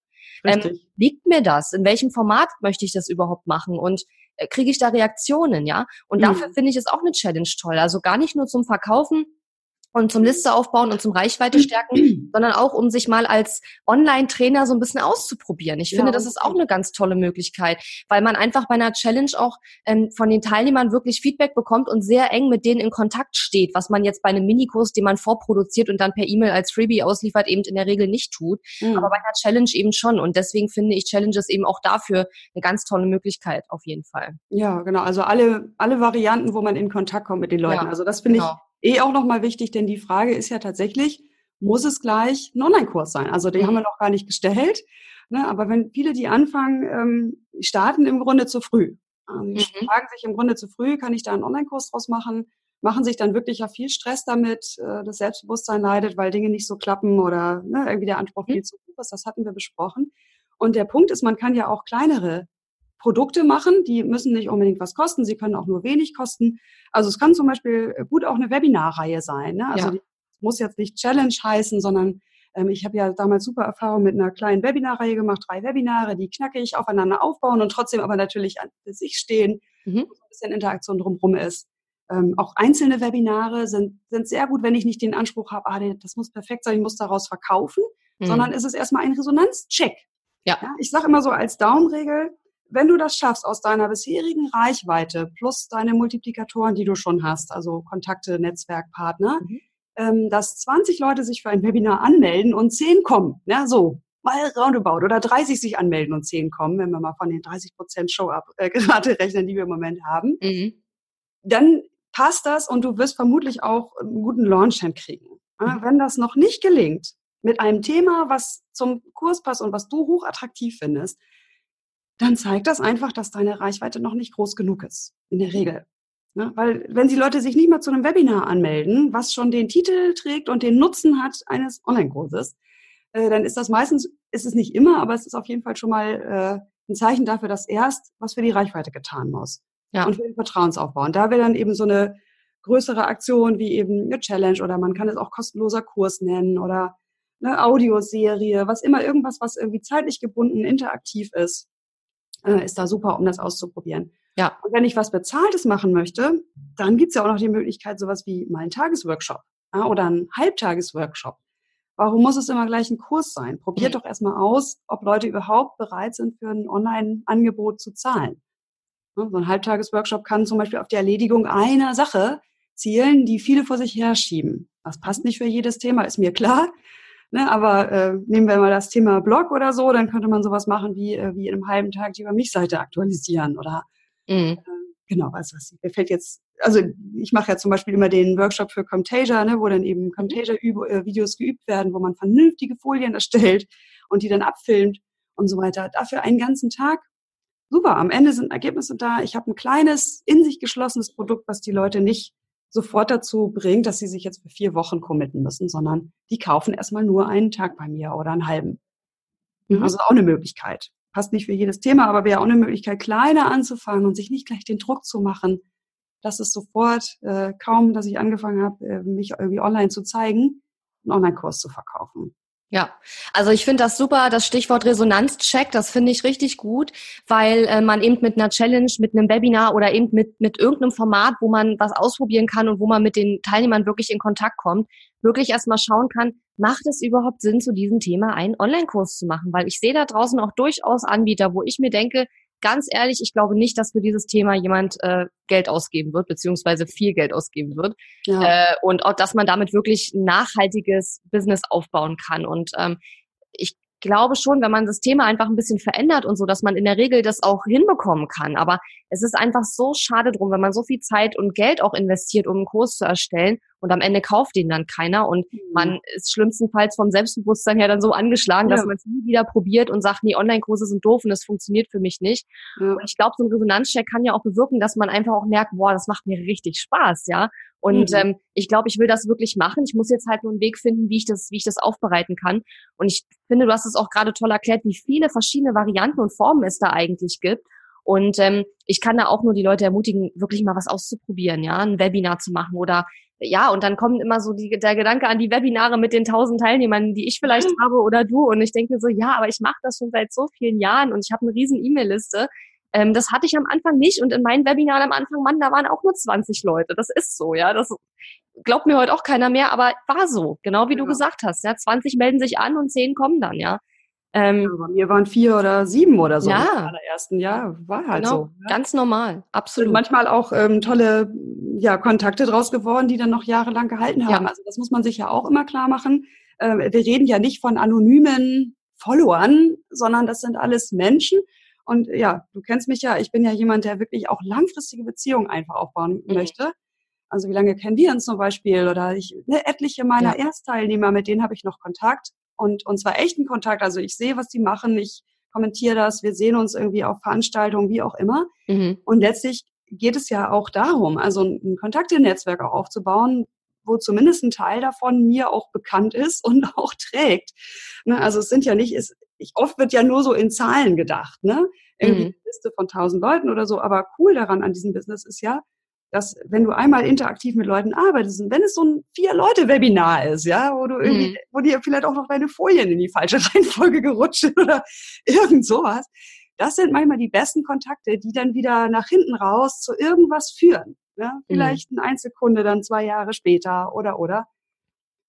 Ähm, liegt mir das? In welchem Format möchte ich das überhaupt machen? Und äh, kriege ich da Reaktionen, ja? Und mhm. dafür finde ich es auch eine Challenge toll. Also gar nicht nur zum Verkaufen, und zum Liste aufbauen und zum Reichweite stärken, sondern auch um sich mal als Online-Trainer so ein bisschen auszuprobieren. Ich finde, ja, das ist auch eine ganz tolle Möglichkeit, weil man einfach bei einer Challenge auch ähm, von den Teilnehmern wirklich Feedback bekommt und sehr eng mit denen in Kontakt steht, was man jetzt bei einem Minikurs, den man vorproduziert und dann per E-Mail als Freebie ausliefert, eben in der Regel nicht tut. Mhm. Aber bei einer Challenge eben schon. Und deswegen finde ich Challenges eben auch dafür eine ganz tolle Möglichkeit auf jeden Fall. Ja, genau. Also alle, alle Varianten, wo man in Kontakt kommt mit den Leuten. Ja, also das finde genau. ich eh auch nochmal wichtig, denn die Frage ist ja tatsächlich, muss es gleich ein Online-Kurs sein? Also den mhm. haben wir noch gar nicht gestellt. Ne? Aber wenn viele, die anfangen, ähm, starten im Grunde zu früh. Also die mhm. fragen sich im Grunde zu früh, kann ich da einen Online-Kurs draus machen? Machen sich dann wirklich ja viel Stress damit, äh, das Selbstbewusstsein leidet, weil Dinge nicht so klappen oder ne, irgendwie der Anspruch mhm. viel zu hoch ist. Das hatten wir besprochen. Und der Punkt ist, man kann ja auch kleinere Produkte machen, die müssen nicht unbedingt was kosten, sie können auch nur wenig kosten. Also es kann zum Beispiel gut auch eine Webinarreihe sein. Ne? Also ja. die muss jetzt nicht Challenge heißen, sondern ähm, ich habe ja damals super Erfahrung mit einer kleinen Webinarreihe gemacht, drei Webinare, die knackig aufeinander aufbauen und trotzdem aber natürlich an sich stehen, mhm. wo ein bisschen Interaktion drumherum ist. Ähm, auch einzelne Webinare sind, sind sehr gut, wenn ich nicht den Anspruch habe, ah, das muss perfekt sein, ich muss daraus verkaufen, mhm. sondern ist es erstmal ein Resonanzcheck. Ja. ja ich sage immer so als Daumenregel, wenn du das schaffst, aus deiner bisherigen Reichweite plus deine Multiplikatoren, die du schon hast, also Kontakte, Netzwerkpartner, mhm. ähm, dass 20 Leute sich für ein Webinar anmelden und 10 kommen, ja, so, mal roundabout, oder 30 sich anmelden und 10 kommen, wenn wir mal von den 30 Prozent Show-Up-Rate äh, rechnen, die wir im Moment haben, mhm. dann passt das und du wirst vermutlich auch einen guten Launch hinkriegen. Mhm. Wenn das noch nicht gelingt, mit einem Thema, was zum Kurs passt und was du hochattraktiv findest, dann zeigt das einfach, dass deine Reichweite noch nicht groß genug ist, in der Regel. Ne? Weil wenn die Leute sich nicht mal zu einem Webinar anmelden, was schon den Titel trägt und den Nutzen hat eines Online-Kurses, äh, dann ist das meistens, ist es nicht immer, aber es ist auf jeden Fall schon mal äh, ein Zeichen dafür, dass erst was für die Reichweite getan muss. Ja. Und für den Vertrauensaufbau. Und da wäre dann eben so eine größere Aktion wie eben eine Challenge oder man kann es auch kostenloser Kurs nennen oder eine Audioserie, was immer, irgendwas, was irgendwie zeitlich gebunden, interaktiv ist äh, ist da super, um das auszuprobieren. Ja. Und wenn ich was Bezahltes machen möchte, dann gibt's ja auch noch die Möglichkeit, sowas wie mal einen Tagesworkshop ja, oder einen Halbtagesworkshop. Warum muss es immer gleich ein Kurs sein? Probiert mhm. doch erstmal aus, ob Leute überhaupt bereit sind, für ein Online-Angebot zu zahlen. So ein Halbtagesworkshop kann zum Beispiel auf die Erledigung einer Sache zielen, die viele vor sich herschieben. Das passt nicht für jedes Thema, ist mir klar. Ne, aber äh, nehmen wir mal das Thema Blog oder so, dann könnte man sowas machen wie, äh, wie in einem halben Tag die Über mich-Seite aktualisieren oder mhm. äh, genau, also was mir fällt jetzt, also ich mache ja zum Beispiel immer den Workshop für Camtasia, ne, wo dann eben mhm. Camtasia-Videos äh, geübt werden, wo man vernünftige Folien erstellt und die dann abfilmt und so weiter. Dafür einen ganzen Tag super, am Ende sind Ergebnisse da. Ich habe ein kleines, in sich geschlossenes Produkt, was die Leute nicht sofort dazu bringt, dass sie sich jetzt für vier Wochen committen müssen, sondern die kaufen erstmal nur einen Tag bei mir oder einen halben. Mhm. Also auch eine Möglichkeit. Passt nicht für jedes Thema, aber wäre auch eine Möglichkeit, kleiner anzufangen und sich nicht gleich den Druck zu machen, dass es sofort, äh, kaum, dass ich angefangen habe, äh, mich irgendwie online zu zeigen, einen Online-Kurs zu verkaufen. Ja, also ich finde das super, das Stichwort Resonanzcheck, das finde ich richtig gut, weil äh, man eben mit einer Challenge, mit einem Webinar oder eben mit, mit irgendeinem Format, wo man was ausprobieren kann und wo man mit den Teilnehmern wirklich in Kontakt kommt, wirklich erstmal schauen kann, macht es überhaupt Sinn, zu diesem Thema einen Online-Kurs zu machen? Weil ich sehe da draußen auch durchaus Anbieter, wo ich mir denke, ganz ehrlich, ich glaube nicht, dass für dieses Thema jemand äh, Geld ausgeben wird, beziehungsweise viel Geld ausgeben wird. Ja. Äh, und auch, dass man damit wirklich nachhaltiges Business aufbauen kann. Und ähm, ich glaube schon, wenn man das Thema einfach ein bisschen verändert und so, dass man in der Regel das auch hinbekommen kann. Aber es ist einfach so schade drum, wenn man so viel Zeit und Geld auch investiert, um einen Kurs zu erstellen und am Ende kauft den dann keiner und mhm. man ist schlimmstenfalls vom Selbstbewusstsein her dann so angeschlagen, ja. dass man es nie wieder probiert und sagt, nee, Online-Kurse sind doof und es funktioniert für mich nicht. Ja. Und ich glaube, so ein Resonanzcheck kann ja auch bewirken, dass man einfach auch merkt, boah, das macht mir richtig Spaß, ja. Und mhm. ähm, ich glaube, ich will das wirklich machen. Ich muss jetzt halt nur einen Weg finden, wie ich das, wie ich das aufbereiten kann. Und ich finde, du hast es auch gerade toll erklärt, wie viele verschiedene Varianten und Formen es da eigentlich gibt. Und ähm, ich kann da auch nur die Leute ermutigen, wirklich mal was auszuprobieren, ja, ein Webinar zu machen oder ja, und dann kommt immer so die, der Gedanke an die Webinare mit den tausend Teilnehmern, die ich vielleicht mhm. habe oder du. Und ich denke so, ja, aber ich mache das schon seit so vielen Jahren und ich habe eine riesen E-Mail-Liste. Ähm, das hatte ich am Anfang nicht. Und in meinen Webinaren am Anfang, Mann, da waren auch nur 20 Leute. Das ist so, ja. Das glaubt mir heute auch keiner mehr, aber war so. Genau wie ja. du gesagt hast. Ja, 20 melden sich an und 10 kommen dann, ja. Ähm, ja, bei mir waren vier oder sieben oder so. Ja. Im allerersten Jahr war halt genau, so. Ja. Ganz normal, absolut. Und manchmal auch ähm, tolle ja, Kontakte draus geworden, die dann noch jahrelang gehalten haben. Ja. Also das muss man sich ja auch immer klar machen. Äh, wir reden ja nicht von anonymen Followern, sondern das sind alles Menschen. Und ja, du kennst mich ja, ich bin ja jemand, der wirklich auch langfristige Beziehungen einfach aufbauen mhm. möchte. Also wie lange kennen wir uns zum Beispiel? Oder ich, ne, etliche meiner ja. Erstteilnehmer, mit denen habe ich noch Kontakt und, und zwar echten Kontakt. Also ich sehe, was die machen, ich kommentiere das, wir sehen uns irgendwie auf Veranstaltungen, wie auch immer. Mhm. Und letztlich geht es ja auch darum, also ein Kontaktenetzwerk auch aufzubauen, wo zumindest ein Teil davon mir auch bekannt ist und auch trägt. Ne? Also es sind ja nicht, es, ich, oft wird ja nur so in Zahlen gedacht, ne? Irgendwie mhm. eine Liste von tausend Leuten oder so. Aber cool daran an diesem Business ist ja, dass wenn du einmal interaktiv mit Leuten arbeitest und wenn es so ein Vier-Leute-Webinar ist, ja, wo du irgendwie, mhm. wo dir vielleicht auch noch deine Folien in die falsche Reihenfolge gerutscht sind oder irgend sowas, das sind manchmal die besten Kontakte, die dann wieder nach hinten raus zu irgendwas führen. Ja? Mhm. Vielleicht mhm. ein Einzelkunde dann zwei Jahre später oder oder.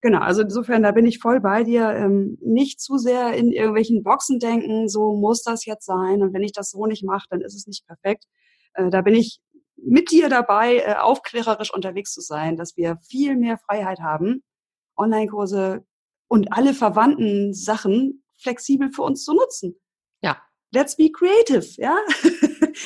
Genau, also insofern, da bin ich voll bei dir. Ähm, nicht zu sehr in irgendwelchen Boxen denken, so muss das jetzt sein. Und wenn ich das so nicht mache, dann ist es nicht perfekt. Äh, da bin ich mit dir dabei, äh, aufklärerisch unterwegs zu sein, dass wir viel mehr Freiheit haben, Online-Kurse und alle verwandten Sachen flexibel für uns zu nutzen. Ja. Let's be creative, ja?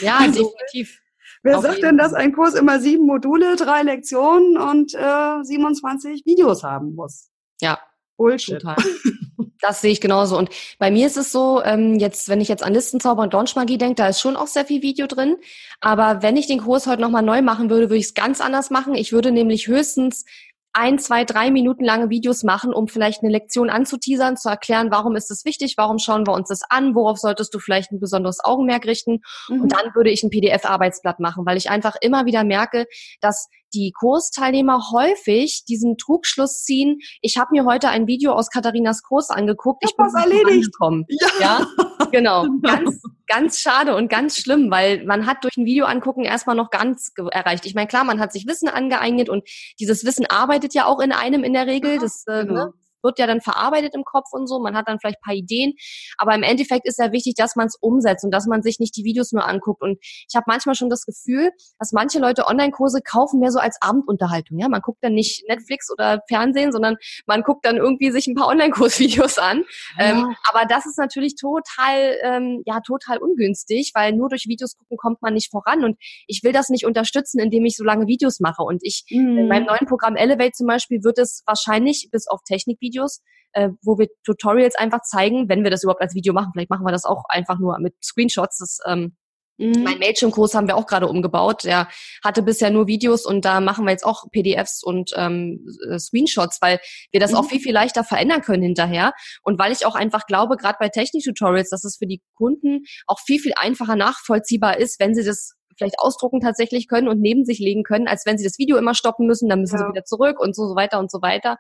Ja, also, definitiv. Wer Auf sagt denn, dass ein Kurs immer sieben Module, drei Lektionen und äh, 27 Videos haben muss? Ja. Bullshit. Total. Das sehe ich genauso. Und bei mir ist es so, ähm, jetzt, wenn ich jetzt an Listenzauber und Launchmagie denke, da ist schon auch sehr viel Video drin. Aber wenn ich den Kurs heute nochmal neu machen würde, würde ich es ganz anders machen. Ich würde nämlich höchstens ein, zwei, drei Minuten lange Videos machen, um vielleicht eine Lektion anzuteasern, zu erklären, warum ist es wichtig, warum schauen wir uns das an, worauf solltest du vielleicht ein besonderes Augenmerk richten. Mhm. Und dann würde ich ein PDF-Arbeitsblatt machen, weil ich einfach immer wieder merke, dass die Kursteilnehmer häufig diesen Trugschluss ziehen, ich habe mir heute ein Video aus Katharinas Kurs angeguckt, ich, bin erledigt. angekommen. Ja. ja, genau. Ganz, ganz schade und ganz schlimm, weil man hat durch ein Video angucken erstmal noch ganz erreicht. Ich meine, klar, man hat sich Wissen angeeignet und dieses Wissen arbeitet ja auch in einem in der Regel. Das äh, genau. ne, wird ja dann verarbeitet im Kopf und so, man hat dann vielleicht paar Ideen, aber im Endeffekt ist ja wichtig, dass man es umsetzt und dass man sich nicht die Videos nur anguckt. Und ich habe manchmal schon das Gefühl, dass manche Leute Online-Kurse kaufen mehr so als Abendunterhaltung. Ja, man guckt dann nicht Netflix oder Fernsehen, sondern man guckt dann irgendwie sich ein paar Online-Kursvideos an. Ja. Ähm, aber das ist natürlich total, ähm, ja, total ungünstig, weil nur durch Videos gucken kommt man nicht voran. Und ich will das nicht unterstützen, indem ich so lange Videos mache. Und ich mhm. in meinem neuen Programm Elevate zum Beispiel wird es wahrscheinlich bis auf Technikvideos Videos, äh, wo wir Tutorials einfach zeigen, wenn wir das überhaupt als Video machen. Vielleicht machen wir das auch einfach nur mit Screenshots. Das ähm, Mhm. Mein Mailchimp-Kurs haben wir auch gerade umgebaut. Der hatte bisher nur Videos und da machen wir jetzt auch PDFs und ähm, äh, Screenshots, weil wir das mhm. auch viel, viel leichter verändern können hinterher. Und weil ich auch einfach glaube, gerade bei Technik-Tutorials, dass es für die Kunden auch viel, viel einfacher nachvollziehbar ist, wenn sie das vielleicht ausdrucken tatsächlich können und neben sich legen können, als wenn sie das Video immer stoppen müssen, dann müssen ja. sie wieder zurück und so, so weiter und so weiter.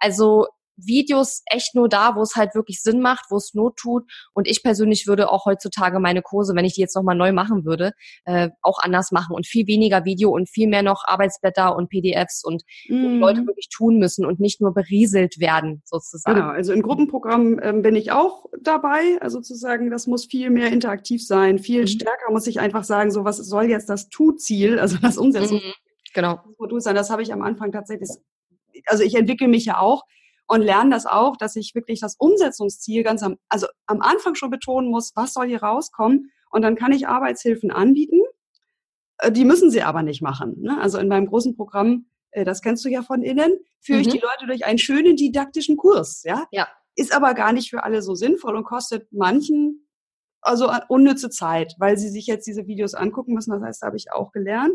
Also Videos echt nur da, wo es halt wirklich Sinn macht, wo es Not tut. Und ich persönlich würde auch heutzutage meine Kurse, wenn ich die jetzt nochmal neu machen würde, äh, auch anders machen und viel weniger Video und viel mehr noch Arbeitsblätter und PDFs und mm. Leute wirklich tun müssen und nicht nur berieselt werden, sozusagen. Genau, also in Gruppenprogrammen ähm, bin ich auch dabei. Also sozusagen, das muss viel mehr interaktiv sein, viel mhm. stärker muss ich einfach sagen, so was soll jetzt das Tu-Ziel, also das Umsetzung. Mhm. Genau. sein. Das habe ich am Anfang tatsächlich, also ich entwickle mich ja auch und lernen das auch, dass ich wirklich das Umsetzungsziel ganz am, also am Anfang schon betonen muss, was soll hier rauskommen und dann kann ich Arbeitshilfen anbieten. Äh, die müssen sie aber nicht machen. Ne? Also in meinem großen Programm, äh, das kennst du ja von innen, führe mhm. ich die Leute durch einen schönen didaktischen Kurs. Ja? ja. Ist aber gar nicht für alle so sinnvoll und kostet manchen also unnütze Zeit, weil sie sich jetzt diese Videos angucken müssen. Das heißt, da habe ich auch gelernt.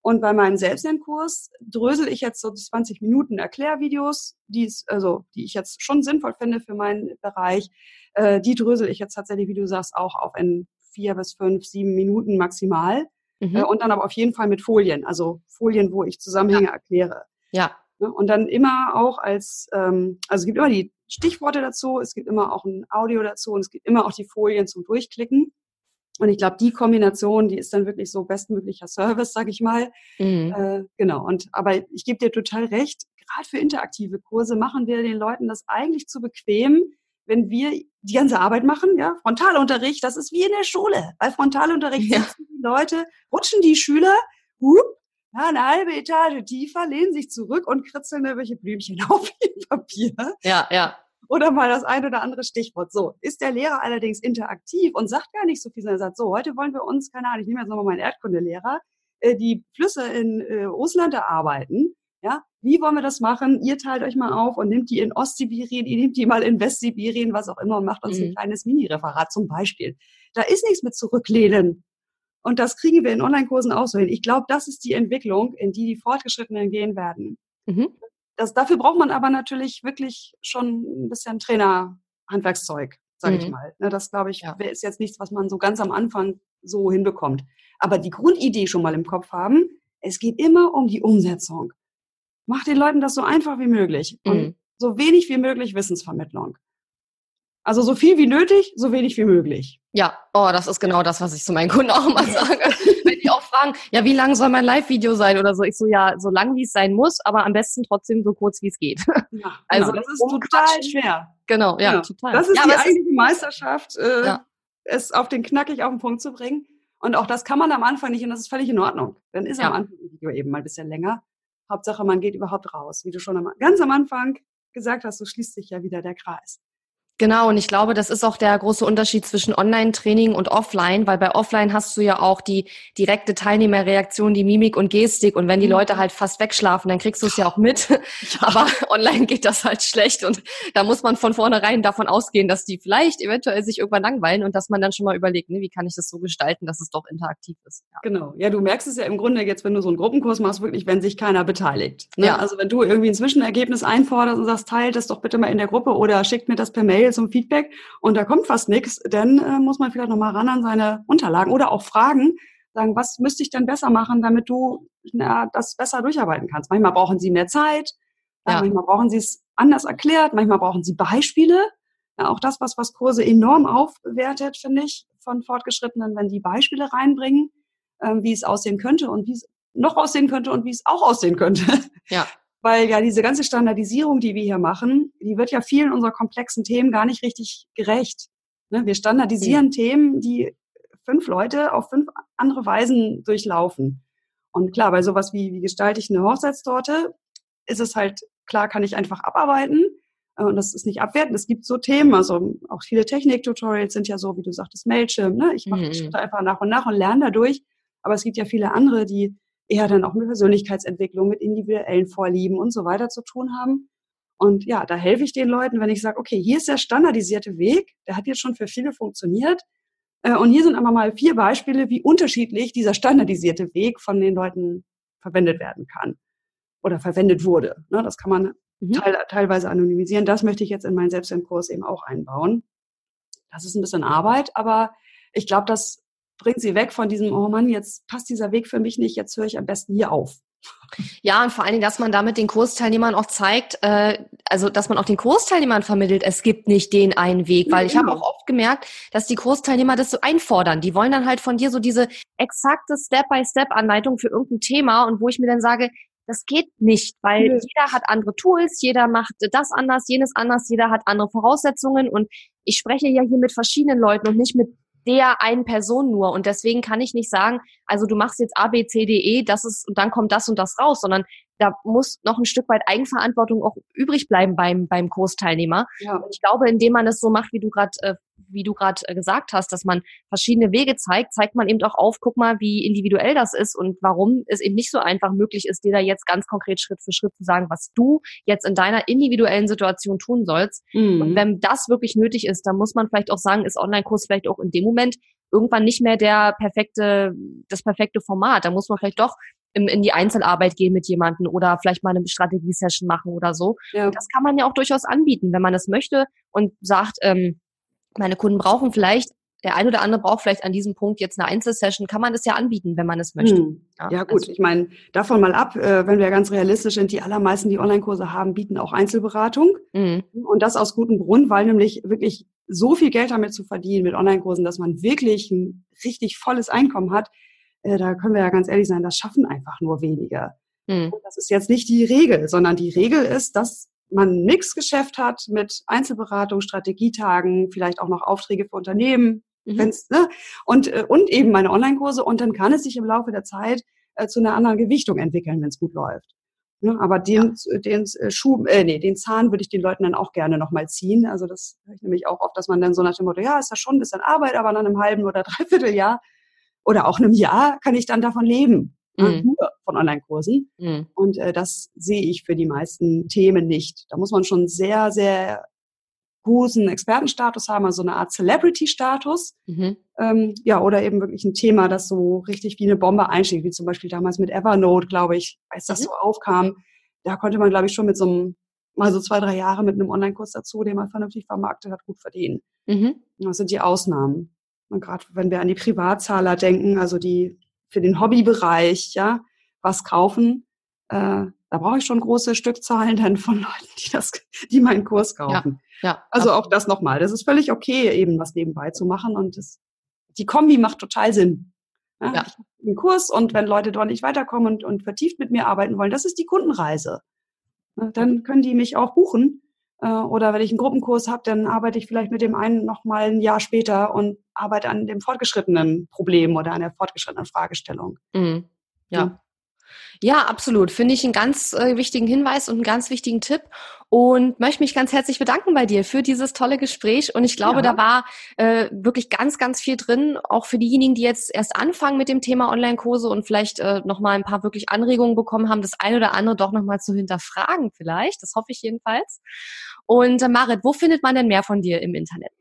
Und bei meinem Selbstlernkurs drösel ich jetzt so 20 Minuten Erklärvideos, die, also, die ich jetzt schon sinnvoll finde für meinen Bereich. Äh, die drösel ich jetzt tatsächlich, wie du sagst, auch auf in vier bis fünf, sieben Minuten maximal. Mhm. Äh, und dann aber auf jeden Fall mit Folien, also Folien, wo ich Zusammenhänge ja. erkläre. Ja. Ne, und dann immer auch als, ähm, also es gibt immer die Stichworte dazu, es gibt immer auch ein Audio dazu und es gibt immer auch die Folien zum Durchklicken. Und ich glaube, die Kombination, die ist dann wirklich so bestmöglicher Service, sag ich mal. Mhm. Äh, genau. Und aber ich gebe dir total recht. Gerade für interaktive Kurse machen wir den Leuten das eigentlich zu bequem, wenn wir die ganze Arbeit machen. Ja, Frontalunterricht, das ist wie in der Schule. Bei Frontalunterricht ja. sitzen die Leute, rutschen die Schüler, hup, ja, eine halbe Etage tiefer, lehnen sich zurück und kritzeln irgendwelche Blümchen auf ihr Papier. Ja, ja oder mal das ein oder andere Stichwort. So, ist der Lehrer allerdings interaktiv und sagt gar nicht so viel, sondern sagt, so, heute wollen wir uns, keine Ahnung, ich nehme jetzt nochmal meinen Erdkundelehrer, äh, die Flüsse in äh, Russland erarbeiten. Ja, wie wollen wir das machen? Ihr teilt euch mal auf und nehmt die in Ostsibirien, ihr nehmt die mal in Westsibirien, was auch immer, und macht uns mhm. ein kleines Mini-Referat zum Beispiel. Da ist nichts mit zurücklehnen. Und das kriegen wir in Online-Kursen auch so hin. Ich glaube, das ist die Entwicklung, in die die Fortgeschrittenen gehen werden. Mhm. Das, dafür braucht man aber natürlich wirklich schon ein bisschen Trainerhandwerkszeug, sage mhm. ich mal. Ne, das, glaube ich, ja. ist jetzt nichts, was man so ganz am Anfang so hinbekommt. Aber die Grundidee schon mal im Kopf haben, es geht immer um die Umsetzung. Mach den Leuten das so einfach wie möglich und mhm. so wenig wie möglich Wissensvermittlung. Also so viel wie nötig, so wenig wie möglich. Ja, oh, das ist genau das, was ich zu meinen Kunden auch immer sage. Wenn die auch fragen, ja, wie lang soll mein Live-Video sein oder so? Ich so, ja, so lang wie es sein muss, aber am besten trotzdem so kurz wie es geht. Ja, also genau, das ist total schwer. Genau, ja, genau. total. Das ist ja, die eigentliche Meisterschaft, äh, ja. es auf den knackig auf den Punkt zu bringen. Und auch das kann man am Anfang nicht und das ist völlig in Ordnung. Dann ist ja. am Anfang ein Video eben mal ein bisschen länger. Hauptsache, man geht überhaupt raus. Wie du schon am, ganz am Anfang gesagt hast, so schließt sich ja wieder der Kreis. Genau, und ich glaube, das ist auch der große Unterschied zwischen Online-Training und Offline, weil bei Offline hast du ja auch die direkte Teilnehmerreaktion, die Mimik und Gestik. Und wenn die mhm. Leute halt fast wegschlafen, dann kriegst du es ja auch mit. Aber online geht das halt schlecht. Und da muss man von vornherein davon ausgehen, dass die vielleicht eventuell sich irgendwann langweilen und dass man dann schon mal überlegt, ne, wie kann ich das so gestalten, dass es doch interaktiv ist. Ja. Genau. Ja, du merkst es ja im Grunde jetzt, wenn du so einen Gruppenkurs machst, wirklich, wenn sich keiner beteiligt. Ne? Ja. Also wenn du irgendwie ein Zwischenergebnis einforderst und sagst, teilt das doch bitte mal in der Gruppe oder schickt mir das per Mail zum Feedback und da kommt fast nichts, dann äh, muss man vielleicht nochmal ran an seine Unterlagen oder auch fragen, sagen, was müsste ich denn besser machen, damit du na, das besser durcharbeiten kannst. Manchmal brauchen sie mehr Zeit, ja. manchmal brauchen sie es anders erklärt, manchmal brauchen sie Beispiele. Ja, auch das, was, was Kurse enorm aufwertet, finde ich, von Fortgeschrittenen, wenn die Beispiele reinbringen, ähm, wie es aussehen könnte und wie es noch aussehen könnte und wie es auch aussehen könnte. Ja weil ja diese ganze Standardisierung, die wir hier machen, die wird ja vielen unserer komplexen Themen gar nicht richtig gerecht. Ne? Wir standardisieren mhm. Themen, die fünf Leute auf fünf andere Weisen durchlaufen. Und klar, bei sowas wie, wie gestalte ich eine Hochzeitstorte, ist es halt, klar kann ich einfach abarbeiten. Äh, und das ist nicht abwertend. Es gibt so Themen, also auch viele Technik-Tutorials sind ja so, wie du sagtest, Mailchimp. Ne? Ich mache mhm. Schritte einfach nach und nach und lerne dadurch. Aber es gibt ja viele andere, die eher dann auch mit Persönlichkeitsentwicklung, mit individuellen Vorlieben und so weiter zu tun haben. Und ja, da helfe ich den Leuten, wenn ich sage, okay, hier ist der standardisierte Weg, der hat jetzt schon für viele funktioniert. Äh, und hier sind aber mal vier Beispiele, wie unterschiedlich dieser standardisierte Weg von den Leuten verwendet werden kann oder verwendet wurde. Ne, das kann man mhm. teil, teilweise anonymisieren. Das möchte ich jetzt in meinen Selbstlernkurs eben auch einbauen. Das ist ein bisschen Arbeit, aber ich glaube, das bringt sie weg von diesem, oh Mann, jetzt passt dieser Weg für mich nicht, jetzt höre ich am besten hier auf. Ja, und vor allen Dingen, dass man damit den Kursteilnehmern auch zeigt, äh, also dass man auch den Kursteilnehmern vermittelt, es gibt nicht den einen Weg, weil ja, ich habe genau. auch oft gemerkt, dass die Kursteilnehmer das so einfordern. Die wollen dann halt von dir so diese exakte Step-by-Step-Anleitung für irgendein Thema und wo ich mir dann sage, das geht nicht, weil ja. jeder hat andere Tools, jeder macht das anders, jenes anders, jeder hat andere Voraussetzungen und ich spreche ja hier mit verschiedenen Leuten und nicht mit der einen Person nur. Und deswegen kann ich nicht sagen, also du machst jetzt A, B, C, D, E, das ist, und dann kommt das und das raus, sondern da muss noch ein Stück weit Eigenverantwortung auch übrig bleiben beim, beim Kursteilnehmer. Ja. Und ich glaube, indem man das so macht, wie du gerade äh, wie du gerade äh, gesagt hast, dass man verschiedene Wege zeigt, zeigt man eben auch auf, guck mal, wie individuell das ist und warum es eben nicht so einfach möglich ist, dir da jetzt ganz konkret Schritt für Schritt zu sagen, was du jetzt in deiner individuellen Situation tun sollst. Mhm. Und wenn das wirklich nötig ist, dann muss man vielleicht auch sagen, ist Online-Kurs vielleicht auch in dem Moment irgendwann nicht mehr der perfekte, das perfekte Format. Da muss man vielleicht doch in die Einzelarbeit gehen mit jemandem oder vielleicht mal eine Strategie-Session machen oder so. Ja. Das kann man ja auch durchaus anbieten, wenn man das möchte und sagt, ähm, meine Kunden brauchen vielleicht der eine oder andere braucht vielleicht an diesem Punkt jetzt eine Einzelsession, kann man das ja anbieten, wenn man es möchte. Hm. Ja, ja, gut, also, ich meine, davon mal ab, äh, wenn wir ganz realistisch sind, die allermeisten, die Online-Kurse haben, bieten auch Einzelberatung. Mhm. Und das aus gutem Grund, weil nämlich wirklich so viel Geld damit zu verdienen mit Online-Kursen, dass man wirklich ein richtig volles Einkommen hat, äh, da können wir ja ganz ehrlich sein, das schaffen einfach nur wenige. Mhm. Das ist jetzt nicht die Regel, sondern die Regel ist, dass man ein Mixgeschäft hat mit Einzelberatung, Strategietagen, vielleicht auch noch Aufträge für Unternehmen, mhm. wenn's, ne? und, äh, und eben meine Online-Kurse. Und dann kann es sich im Laufe der Zeit äh, zu einer anderen Gewichtung entwickeln, wenn es gut läuft. Ne? Aber den, ja. den äh, Schuh, äh, nee, den Zahn würde ich den Leuten dann auch gerne nochmal ziehen. Also das höre ich nämlich auch oft, dass man dann so nach dem Motto, ja, ist ja schon ein bisschen Arbeit, aber nach einem halben oder dreiviertel Jahr oder auch einem Jahr kann ich dann davon leben mhm. nur von Online-Kursen. Mhm. Und äh, das sehe ich für die meisten Themen nicht. Da muss man schon sehr, sehr großen Expertenstatus haben, also eine Art Celebrity-Status. Mhm. Ähm, ja, oder eben wirklich ein Thema, das so richtig wie eine Bombe einschlägt, wie zum Beispiel damals mit Evernote, glaube ich, als das mhm. so aufkam. Da konnte man, glaube ich, schon mit so einem, mal so zwei, drei Jahre mit einem Online-Kurs dazu, den man vernünftig vermarktet hat, gut verdienen. Mhm. Das sind die Ausnahmen. Und gerade wenn wir an die Privatzahler denken, also die für den Hobbybereich, ja, was kaufen, äh, da brauche ich schon große Stückzahlen dann von Leuten, die das, die meinen Kurs kaufen. Ja, ja, also auch das nochmal. Das ist völlig okay, eben was nebenbei zu machen und das, die Kombi macht total Sinn. Ja, ja. Einen Kurs und wenn Leute dort nicht weiterkommen und, und vertieft mit mir arbeiten wollen, das ist die Kundenreise. Dann können die mich auch buchen äh, oder wenn ich einen Gruppenkurs habe, dann arbeite ich vielleicht mit dem einen noch mal ein Jahr später und arbeite an dem fortgeschrittenen Problem oder an der fortgeschrittenen Fragestellung. Mhm. Ja. ja. Ja, absolut. Finde ich einen ganz äh, wichtigen Hinweis und einen ganz wichtigen Tipp und möchte mich ganz herzlich bedanken bei dir für dieses tolle Gespräch. Und ich glaube, ja. da war äh, wirklich ganz, ganz viel drin, auch für diejenigen, die jetzt erst anfangen mit dem Thema Online-Kurse und vielleicht äh, nochmal ein paar wirklich Anregungen bekommen haben, das eine oder andere doch nochmal zu hinterfragen vielleicht. Das hoffe ich jedenfalls. Und äh, Marit, wo findet man denn mehr von dir im Internet?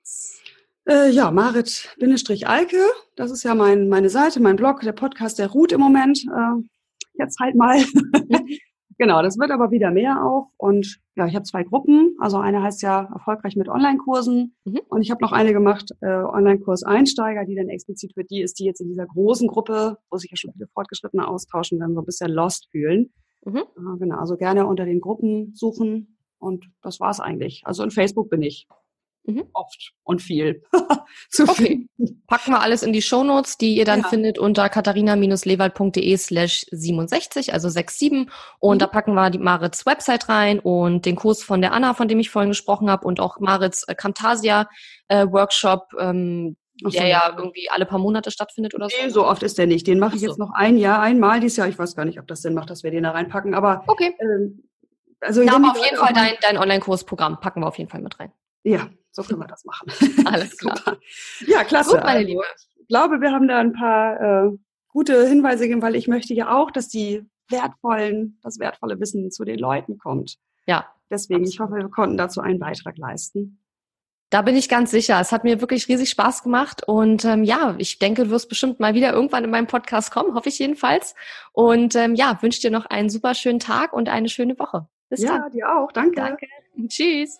Äh, ja, Marit-Alke, das ist ja mein, meine Seite, mein Blog, der Podcast, der ruht im Moment. Äh, jetzt halt mal. genau, das wird aber wieder mehr auch. Und ja, ich habe zwei Gruppen. Also eine heißt ja erfolgreich mit Online-Kursen. Mhm. Und ich habe noch eine gemacht, äh, Online-Kurs Einsteiger, die dann explizit für die ist, die jetzt in dieser großen Gruppe, wo sich ja schon viele Fortgeschrittene austauschen, dann so ein bisschen lost fühlen. Mhm. Äh, genau, also gerne unter den Gruppen suchen. Und das war's eigentlich. Also in Facebook bin ich. Mhm. Oft und viel. zu okay. Finden. Packen wir alles in die Shownotes, die ihr dann ja. findet unter katharina-lewald.de slash 67, also 67. Und mhm. da packen wir die Marits Website rein und den Kurs von der Anna, von dem ich vorhin gesprochen habe, und auch Marits äh, Camtasia äh, Workshop, ähm, so, der ja irgendwie alle paar Monate stattfindet oder so. Nee, so oft ist der nicht. Den mache ich so. jetzt noch ein Jahr, einmal dieses Jahr. Ich weiß gar nicht, ob das Sinn macht, dass wir den da reinpacken, aber okay. Ähm, also aber auf jeden Fall dein, dein Online-Kursprogramm packen wir auf jeden Fall mit rein. Ja, so können wir das machen. Alles klar. ja, klasse. Gut, meine Liebe. Ich glaube, wir haben da ein paar äh, gute Hinweise gegeben, weil ich möchte ja auch, dass die wertvollen, das wertvolle Wissen zu den Leuten kommt. Ja. Deswegen, absolut. ich hoffe, wir konnten dazu einen Beitrag leisten. Da bin ich ganz sicher. Es hat mir wirklich riesig Spaß gemacht und ähm, ja, ich denke, du wirst bestimmt mal wieder irgendwann in meinem Podcast kommen, hoffe ich jedenfalls. Und ähm, ja, wünsche dir noch einen super schönen Tag und eine schöne Woche. Bis ja, dann. dir auch. Danke. Danke. Tschüss.